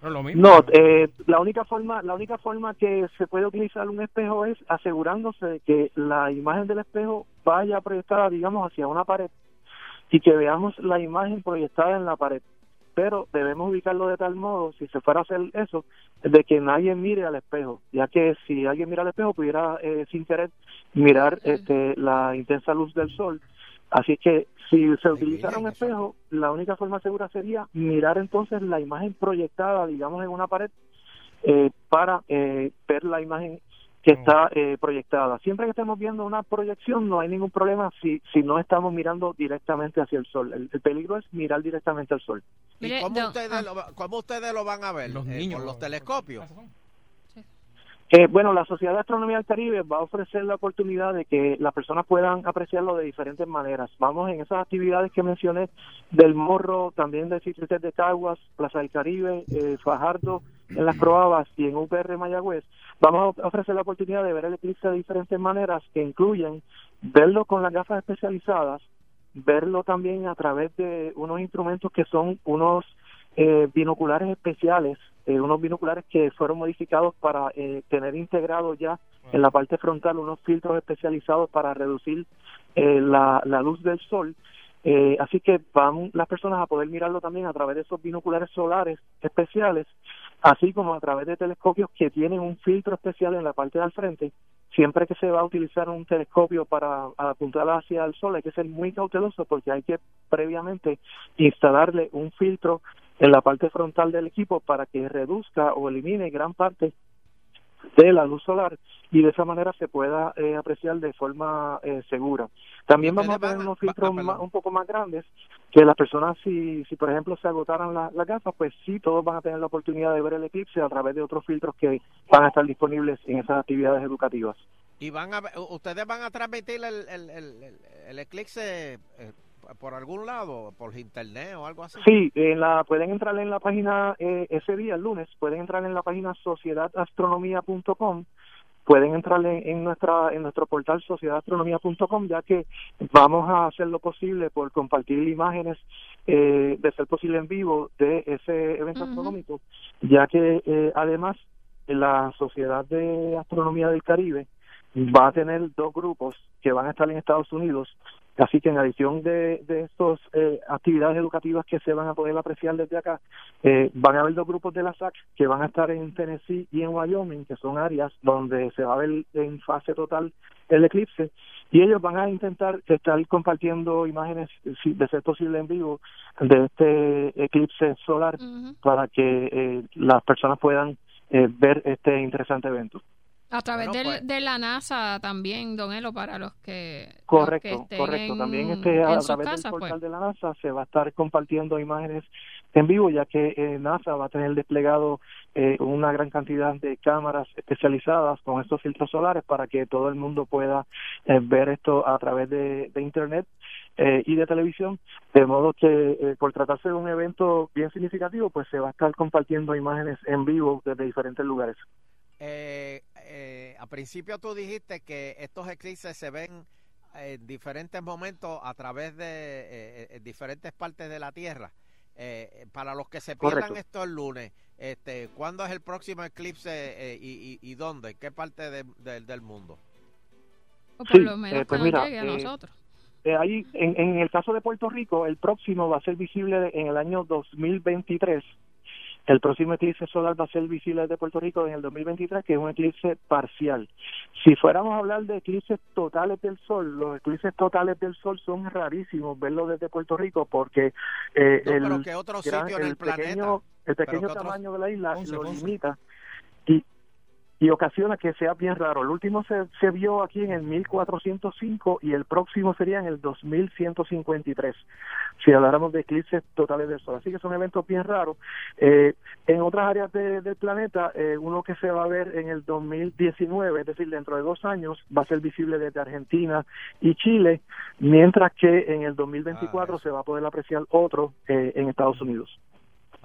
[SPEAKER 3] Pero lo mismo.
[SPEAKER 10] No, eh, la única forma, la única forma que se puede utilizar un espejo es asegurándose de que la imagen del espejo vaya proyectada, digamos, hacia una pared y que veamos la imagen proyectada en la pared. Pero debemos ubicarlo de tal modo, si se fuera a hacer eso, de que nadie mire al espejo, ya que si alguien mira al espejo pudiera eh, sin querer mirar este, la intensa luz del sol. Así que si se utilizara un espejo, la única forma segura sería mirar entonces la imagen proyectada, digamos, en una pared eh, para eh, ver la imagen que está eh, proyectada. Siempre que estemos viendo una proyección no hay ningún problema si, si no estamos mirando directamente hacia el sol. El, el peligro es mirar directamente al sol.
[SPEAKER 2] ¿Y cómo, ustedes
[SPEAKER 4] ah.
[SPEAKER 2] lo, cómo ustedes lo van a ver?
[SPEAKER 3] Los
[SPEAKER 2] Eh,
[SPEAKER 3] niños.
[SPEAKER 2] ¿Con los telescopios?
[SPEAKER 10] Eh, bueno, la Sociedad de Astronomía del Caribe va a ofrecer la oportunidad de que las personas puedan apreciarlo de diferentes maneras. Vamos en esas actividades que mencioné del Morro, también del sitio de Caguas, Plaza del Caribe, eh, Fajardo, en las Croabas y en UPR Mayagüez. Vamos a ofrecer la oportunidad de ver el eclipse de diferentes maneras que incluyen verlo con las gafas especializadas, verlo también a través de unos instrumentos que son unos eh, binoculares especiales, eh, unos binoculares que fueron modificados para eh, tener integrado ya en la parte frontal unos filtros especializados para reducir eh, la, la luz del sol. Así que van las personas a poder mirarlo también a través de esos binoculares solares especiales, así como a través de telescopios que tienen un filtro especial en la parte del frente. Siempre que se va a utilizar un telescopio para apuntar hacia el sol hay que ser muy cauteloso porque hay que previamente instalarle un filtro en la parte frontal del equipo para que reduzca o elimine gran parte de la luz solar y de esa manera se pueda eh, apreciar de forma eh, segura. También vamos a tener unos
[SPEAKER 2] ah,
[SPEAKER 10] filtros ma- un poco más grandes que las personas, si, si por ejemplo se agotaran la- las gafas, pues sí, todos van a tener la oportunidad de ver el eclipse a través de otros filtros que van a estar disponibles en esas actividades educativas.
[SPEAKER 2] ¿Y van a, ustedes van a transmitir el, el, el, el- el eclipse eh, por algún lado, por internet o algo así?
[SPEAKER 10] Sí, en la, pueden entrar en la página eh, ese día, el lunes, pueden entrar en la página sociedadastronomía.com, pueden entrar en, en nuestra en nuestro portal sociedadastronomía.com, ya que vamos a hacer lo posible por compartir imágenes eh, de ser posible en vivo de ese evento astronómico, ya que eh, además la Sociedad de Astronomía del Caribe va a tener dos grupos que van a estar en Estados Unidos Así que en adición de, de estas actividades educativas que se van a poder apreciar desde acá, eh, van a haber dos grupos de la SAC que van a estar en Tennessee y en Wyoming, que son áreas donde se va a ver en fase total el eclipse, y ellos van a intentar estar compartiendo imágenes, si de ser posible en vivo, de este eclipse solar para que eh, las personas puedan eh, ver este interesante evento.
[SPEAKER 4] A través
[SPEAKER 2] Bueno, pues-
[SPEAKER 4] de la NASA también, Don Elo, para los que, los que
[SPEAKER 10] Correcto,
[SPEAKER 4] estén
[SPEAKER 10] correcto.
[SPEAKER 4] en,
[SPEAKER 10] También este, a través del portal
[SPEAKER 4] pues.
[SPEAKER 10] de la NASA se va a estar compartiendo imágenes en vivo, ya que eh, NASA va a tener desplegado eh, una gran cantidad de cámaras especializadas con estos filtros solares para que todo el mundo pueda eh, ver esto a través de, de Internet eh, y de televisión, de modo que eh, por tratarse de un evento bien significativo, pues se va a estar compartiendo imágenes en vivo desde diferentes lugares.
[SPEAKER 2] Eh, eh, a principio tú dijiste que estos eclipses se ven en diferentes momentos a través de eh, eh, diferentes partes de la Tierra. Eh, para los que se pierdan
[SPEAKER 10] Correcto.
[SPEAKER 2] esto el lunes, este, ¿cuándo es el próximo eclipse eh, y, y, y dónde? ¿Qué parte de- de- del mundo?
[SPEAKER 4] O por
[SPEAKER 10] Sí,
[SPEAKER 4] lo menos
[SPEAKER 10] eh, pues mira,
[SPEAKER 4] a
[SPEAKER 10] eh,
[SPEAKER 4] nosotros.
[SPEAKER 10] Eh, ahí, en, en el caso de Puerto Rico, el próximo va a ser visible en el año 2023. El próximo eclipse solar va a ser visible desde Puerto Rico en el 2023, que es un eclipse parcial. Si fuéramos a hablar de eclipses totales del Sol, los eclipses totales del Sol son rarísimos verlo desde Puerto Rico porque eh,
[SPEAKER 2] No,
[SPEAKER 10] el,
[SPEAKER 2] pero ¿qué otro
[SPEAKER 10] gran-
[SPEAKER 2] sitio en el planeta?
[SPEAKER 10] pequeño, el pequeño
[SPEAKER 2] ¿qué otro-
[SPEAKER 10] tamaño de la isla lo limita y, y ocasiona que sea bien raro. El último se, se vio aquí en el 1405 y el próximo sería en el 2153, si habláramos de eclipses totales del Sol. Así que son eventos bien raros. Eh, en otras áreas de- del planeta, eh, uno que se va a ver en el 2019, es decir, dentro de dos años, va a ser visible desde Argentina y Chile, mientras que en el 2024
[SPEAKER 2] Ah,
[SPEAKER 10] se va a poder apreciar otro eh, en Estados Unidos.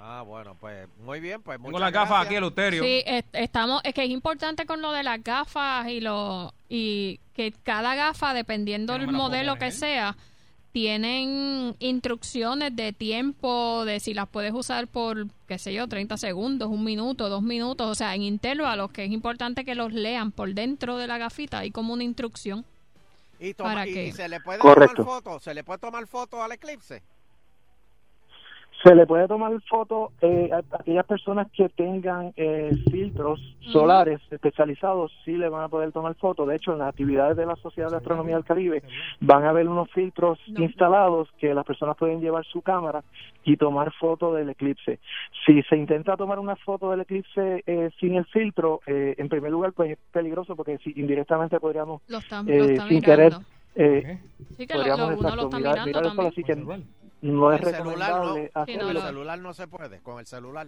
[SPEAKER 2] Ah, bueno, pues muy bien, pues
[SPEAKER 3] Tengo las gafas aquí, Eleuterio.
[SPEAKER 4] Sí, es- estamos, es que es importante con lo de las gafas y lo y que cada gafa, dependiendo
[SPEAKER 3] Que no
[SPEAKER 4] del modelo que sea, tienen instrucciones de tiempo, de si las puedes usar por, qué sé yo, 30 segundos, un minuto, dos minutos, o sea, en intervalos, que es importante que los lean por dentro de la gafita, hay como una instrucción.
[SPEAKER 2] Y, toma-
[SPEAKER 4] ¿Para
[SPEAKER 2] y-
[SPEAKER 4] qué?
[SPEAKER 2] y se le puede
[SPEAKER 10] Correcto.
[SPEAKER 2] tomar foto, se le puede tomar foto al eclipse.
[SPEAKER 10] Se le puede tomar foto eh, a aquellas personas que tengan eh, filtros solares especializados, sí le van a poder tomar foto. De hecho, en las actividades de la Sociedad de Astronomía del Caribe van a haber unos filtros instalados que las personas pueden llevar su cámara y tomar foto del eclipse. Si se intenta tomar una foto del eclipse eh, sin el filtro, eh, en primer lugar, pues es peligroso porque si indirectamente podríamos,
[SPEAKER 4] Lo están,
[SPEAKER 10] eh,
[SPEAKER 4] lo están
[SPEAKER 10] sin
[SPEAKER 4] mirando.
[SPEAKER 10] querer, eh,
[SPEAKER 4] Sí, que lo- uno está mirando
[SPEAKER 10] mirar así que no es
[SPEAKER 2] el celular no,
[SPEAKER 10] recomendable
[SPEAKER 2] con
[SPEAKER 10] hacerlo.
[SPEAKER 2] el celular no se puede, con el celular.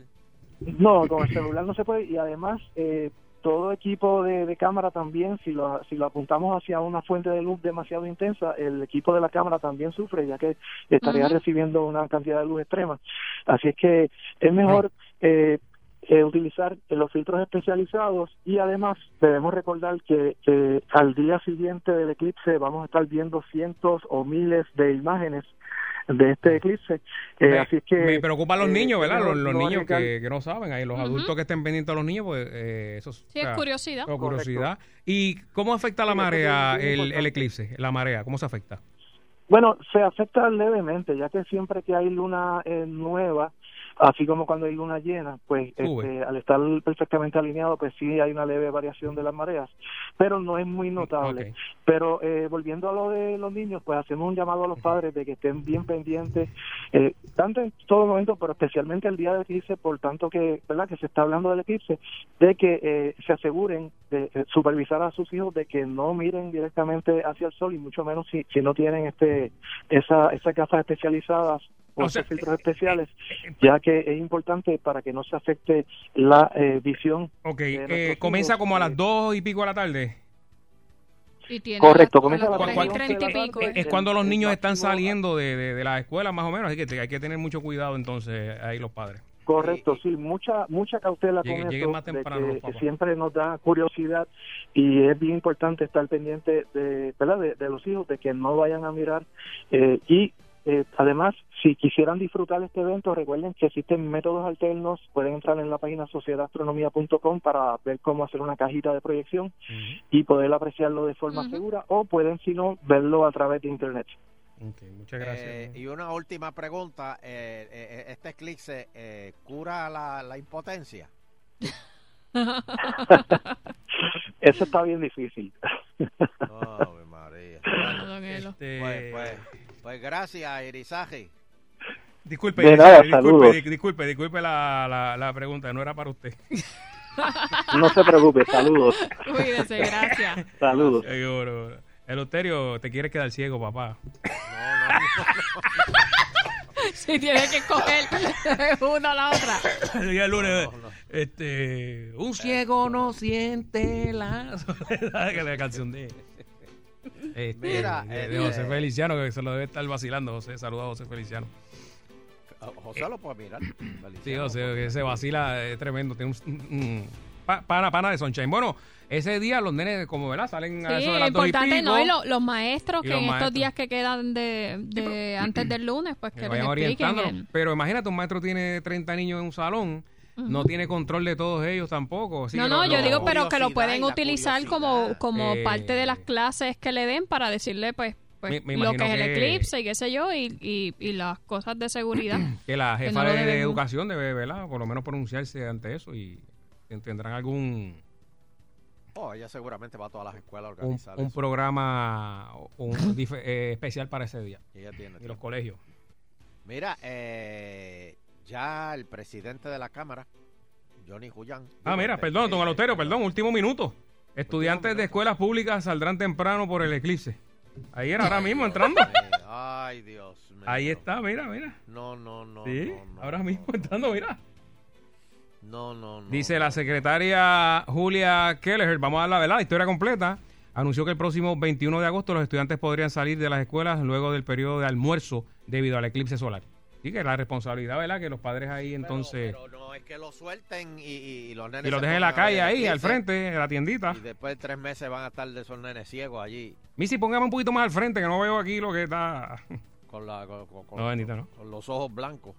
[SPEAKER 10] No, con el celular no se puede y además eh, todo equipo de, de cámara también, si lo, si lo apuntamos hacia una fuente de luz demasiado intensa, el equipo de la cámara también sufre ya que estaría recibiendo una cantidad de luz extrema. Así es que es mejor eh, eh, utilizar los filtros especializados y además debemos recordar que eh, al día siguiente del eclipse vamos a estar viendo cientos o miles de imágenes de este eclipse. Eh,
[SPEAKER 3] me,
[SPEAKER 10] así que
[SPEAKER 3] me preocupan los
[SPEAKER 10] eh,
[SPEAKER 3] niños, ¿verdad? Los, los
[SPEAKER 10] no
[SPEAKER 3] niños que, que no saben. Ahí los adultos que estén pendientes a los niños, pues eh, eso es-
[SPEAKER 4] Sí, es curiosidad.
[SPEAKER 3] o curiosidad. ¿Y cómo afecta la
[SPEAKER 10] Sí,
[SPEAKER 3] marea, el, el eclipse? La marea, ¿cómo se afecta?
[SPEAKER 10] Bueno, se afecta levemente, ya que siempre que hay luna eh, nueva, así como cuando hay luna llena, pues este, al estar perfectamente alineado, pues sí hay una leve variación de las mareas, pero no es muy notable.
[SPEAKER 3] Ok.
[SPEAKER 10] Pero eh, volviendo a lo de los niños, pues hacemos un llamado a los padres de que estén bien pendientes, eh, tanto en todo momento, pero especialmente el día del eclipse, por tanto que, ¿verdad? Que se está hablando del eclipse, de que eh, se aseguren de eh, supervisar a sus hijos de que no miren directamente hacia el sol y mucho menos si, si no tienen este esa esas gafas especializadas o,
[SPEAKER 3] O sea,
[SPEAKER 10] esos filtros especiales, ya que es importante para que no se afecte la eh, visión.
[SPEAKER 3] Ok,
[SPEAKER 10] de
[SPEAKER 3] eh, comienza
[SPEAKER 10] hijos,
[SPEAKER 3] como a
[SPEAKER 10] eh,
[SPEAKER 3] las dos y pico de la tarde.
[SPEAKER 4] Y tiene
[SPEAKER 10] Correcto, comienza a
[SPEAKER 4] las
[SPEAKER 10] las
[SPEAKER 3] ¿Cuál-
[SPEAKER 4] tres y
[SPEAKER 10] de
[SPEAKER 4] pico.
[SPEAKER 10] tarde.
[SPEAKER 3] Es cuando los
[SPEAKER 10] el
[SPEAKER 3] niños están saliendo de, de, de la escuela, más o menos. Así que hay que tener mucho cuidado entonces ahí los padres.
[SPEAKER 10] Correcto, sí, mucha mucha cautela
[SPEAKER 3] Llegue-
[SPEAKER 10] con
[SPEAKER 3] más
[SPEAKER 10] de
[SPEAKER 3] temprano los
[SPEAKER 10] que siempre nos da curiosidad y es bien importante estar pendiente de, ¿verdad? de, de los hijos, de que no vayan a mirar eh, y eh, además, si quisieran disfrutar este evento, recuerden que existen métodos alternos, pueden entrar en la página sociedadastronomía.com para ver cómo hacer una cajita de proyección y poder apreciarlo de forma segura o pueden, si no, verlo a través de internet.
[SPEAKER 3] Muchas gracias.
[SPEAKER 2] Eh, y una última pregunta, eh, eh, ¿este eclipse eh, cura la, la impotencia?
[SPEAKER 10] Eso está bien difícil.
[SPEAKER 2] Ave María.
[SPEAKER 3] Este,
[SPEAKER 2] Pues, pues, pues gracias, Irizaje.
[SPEAKER 3] disculpe,
[SPEAKER 10] De nada,
[SPEAKER 3] disculpe,
[SPEAKER 10] saludos.
[SPEAKER 3] disculpe, disculpe, disculpe la, la, la pregunta, no era para usted.
[SPEAKER 10] No se preocupe, saludos.
[SPEAKER 4] Cuídese, gracias.
[SPEAKER 10] Saludos.
[SPEAKER 3] Seguro. Eleuterio, te quieres quedar ciego, papá.
[SPEAKER 4] Si tiene que coger una a la otra.
[SPEAKER 3] El día lunes,
[SPEAKER 2] No, no.
[SPEAKER 3] este, un ciego no siente la soledad, que la canción de, este,
[SPEAKER 2] Mira,
[SPEAKER 3] de, de
[SPEAKER 2] eh,
[SPEAKER 3] José Feliciano, que se lo debe estar vacilando, José, saluda a José Feliciano.
[SPEAKER 2] José lo puede mirar.
[SPEAKER 3] Sí,
[SPEAKER 2] Feliciano,
[SPEAKER 3] José, que se vacila, es tremendo, tiene un, un- pa- pana, pana de Sunshine. Bueno, ese día los nenes, como verás, salen a
[SPEAKER 4] Sí,
[SPEAKER 3] eso de las dos y
[SPEAKER 4] importante,
[SPEAKER 3] pico,
[SPEAKER 4] ¿no? Y lo- los maestros
[SPEAKER 3] Y
[SPEAKER 4] que
[SPEAKER 3] los
[SPEAKER 4] en
[SPEAKER 3] maestros.
[SPEAKER 4] estos días que quedan de, de antes del lunes, pues
[SPEAKER 3] que
[SPEAKER 4] que les
[SPEAKER 3] vayan
[SPEAKER 4] el-
[SPEAKER 3] Pero imagínate, un maestro tiene 30 niños en un salón, no tiene control de todos ellos tampoco. así
[SPEAKER 4] no, no,
[SPEAKER 3] lo-
[SPEAKER 4] yo
[SPEAKER 3] lo-
[SPEAKER 4] digo, pero que lo pueden
[SPEAKER 2] y
[SPEAKER 4] utilizar como, como
[SPEAKER 3] Eh,
[SPEAKER 4] parte de las clases que le den para decirle, pues, pues
[SPEAKER 3] Me- me
[SPEAKER 4] lo que es el eclipse y qué sé yo, y, y, y las cosas de seguridad.
[SPEAKER 3] que la
[SPEAKER 4] que
[SPEAKER 3] jefa
[SPEAKER 4] no
[SPEAKER 3] de, educación debe, ¿verdad? Por lo menos pronunciarse ante eso y tendrán algún
[SPEAKER 2] Oh, ella seguramente va a todas las escuelas a
[SPEAKER 3] un,
[SPEAKER 2] organizar
[SPEAKER 3] un
[SPEAKER 2] eso.
[SPEAKER 3] programa un eh, especial para ese día
[SPEAKER 2] Ella tiene
[SPEAKER 3] y los colegios.
[SPEAKER 2] Mira, eh, ya el presidente de la Cámara, Johnny Julián.
[SPEAKER 3] Ah, mira, perdón, don Aloterio, perdón, último minuto. Estudiantes de escuelas públicas saldrán temprano por el eclipse. Ahí era ahora mismo entrando.
[SPEAKER 2] Ay, Dios mío.
[SPEAKER 3] Ahí está, mira, mira.
[SPEAKER 2] No, no, no.
[SPEAKER 3] Sí,
[SPEAKER 2] no, no,
[SPEAKER 3] ahora
[SPEAKER 2] no,
[SPEAKER 3] mismo entrando, mira.
[SPEAKER 2] No, no, no.
[SPEAKER 3] Dice la secretaria Julia Keller, vamos a dar la verdad, la historia completa. Anunció que el próximo 21 de agosto los estudiantes podrían salir de las escuelas luego del periodo de almuerzo debido al eclipse solar. Sí, que la responsabilidad, ¿verdad? Que los padres ahí entonces...
[SPEAKER 2] Pero, no es que lo suelten y, los nenes.
[SPEAKER 3] y los dejen en la calle ahí, al frente, en la tiendita.
[SPEAKER 2] Y después de tres meses van a estar de esos nenes ciegos allí
[SPEAKER 3] Missy, póngame un poquito más al frente, que no veo aquí lo que está...
[SPEAKER 2] con, la, con, con- con-
[SPEAKER 3] No, ¿no?
[SPEAKER 2] con los ojos blancos.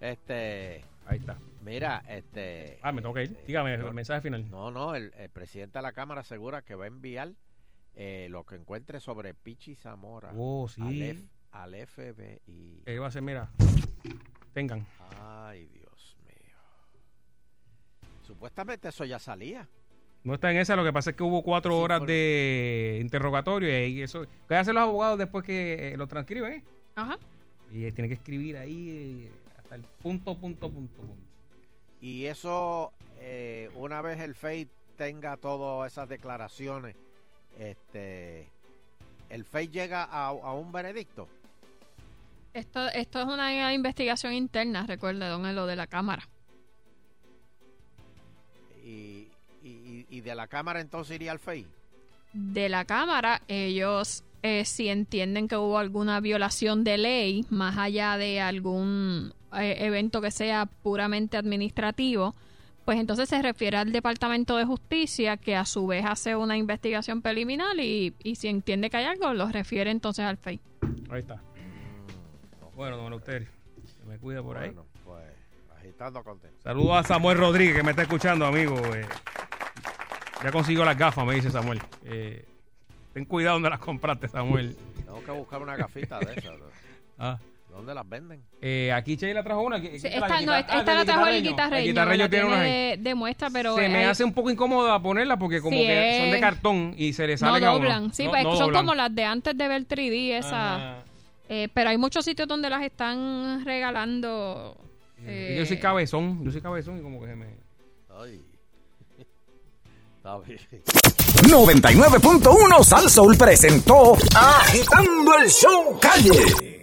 [SPEAKER 2] Este,
[SPEAKER 3] Ahí está.
[SPEAKER 2] mira, este.
[SPEAKER 3] Ah, me tengo que ir. Dígame el mensaje final.
[SPEAKER 2] No, no, el, el presidente de la Cámara asegura que va a enviar eh, lo que encuentre sobre Pichi Zamora
[SPEAKER 3] Oh, sí.
[SPEAKER 2] al, F- al FBI.
[SPEAKER 3] ¿Qué va a hacer? Mira. tengan.
[SPEAKER 2] Ay, Dios mío. Supuestamente eso ya salía.
[SPEAKER 3] No está en esa, lo que pasa es que hubo cuatro
[SPEAKER 2] Sí,
[SPEAKER 3] horas
[SPEAKER 2] por-
[SPEAKER 3] de interrogatorio y ahí eso. ¿Qué hacen los abogados después que eh, lo transcriben? eh?
[SPEAKER 4] Ajá.
[SPEAKER 3] Y eh, tienen que escribir ahí eh, hasta el punto, punto, punto, punto.
[SPEAKER 2] Y eso, eh, una vez el FEI tenga todas esas declaraciones, este, el FEI llega a, a un veredicto.
[SPEAKER 4] Esto, esto es una investigación interna, recuerde, don Elo, de la Cámara.
[SPEAKER 2] Y, y- y de la Cámara entonces iría al FEI.
[SPEAKER 4] De la Cámara, ellos, eh, si entienden que hubo alguna violación de ley, más allá de algún eh, evento que sea puramente administrativo, pues entonces se refiere al Departamento de Justicia, que a su vez hace una investigación preliminar y, y si entiende que hay algo, lo refiere entonces al FEI.
[SPEAKER 3] Ahí está. Bueno, don Eleuterio, se me cuida por ahí.
[SPEAKER 2] Bueno, pues agitando contento.
[SPEAKER 3] Saludos a Samuel Rodríguez que me está escuchando, amigo. eh. ya consiguió las gafas, me dice Samuel. Eh, ten cuidado donde las compraste, Samuel.
[SPEAKER 2] Tengo que buscar una gafita de esas. ¿no?
[SPEAKER 3] Ah.
[SPEAKER 2] ¿Dónde las venden?
[SPEAKER 3] Eh, aquí Sheila trajo una. que-
[SPEAKER 4] Sí,
[SPEAKER 3] que- la
[SPEAKER 4] esta, no,
[SPEAKER 3] ah,
[SPEAKER 4] esta la trajo el
[SPEAKER 3] guitarreño. El guitarreño
[SPEAKER 4] la
[SPEAKER 3] tiene
[SPEAKER 4] tiene
[SPEAKER 3] una ahí.
[SPEAKER 4] de, de muestra, pero
[SPEAKER 3] Se me hace un poco incómoda ponerla porque como
[SPEAKER 4] Sí,
[SPEAKER 3] que son de cartón y se le
[SPEAKER 4] no
[SPEAKER 3] salen a uno.
[SPEAKER 4] doblan. Sí,
[SPEAKER 3] No-
[SPEAKER 4] pues
[SPEAKER 3] no
[SPEAKER 4] son
[SPEAKER 3] doblan.
[SPEAKER 4] como las de antes de ver 3D, esa.
[SPEAKER 3] Ajá.
[SPEAKER 4] Eh, pero hay muchos sitios donde las están regalando. eh,
[SPEAKER 3] Yo soy cabezón, yo soy cabezón y como que se me...
[SPEAKER 2] Ay. Está bien.
[SPEAKER 1] 99.1 Sal Soul presentó Agitando el Show Calle.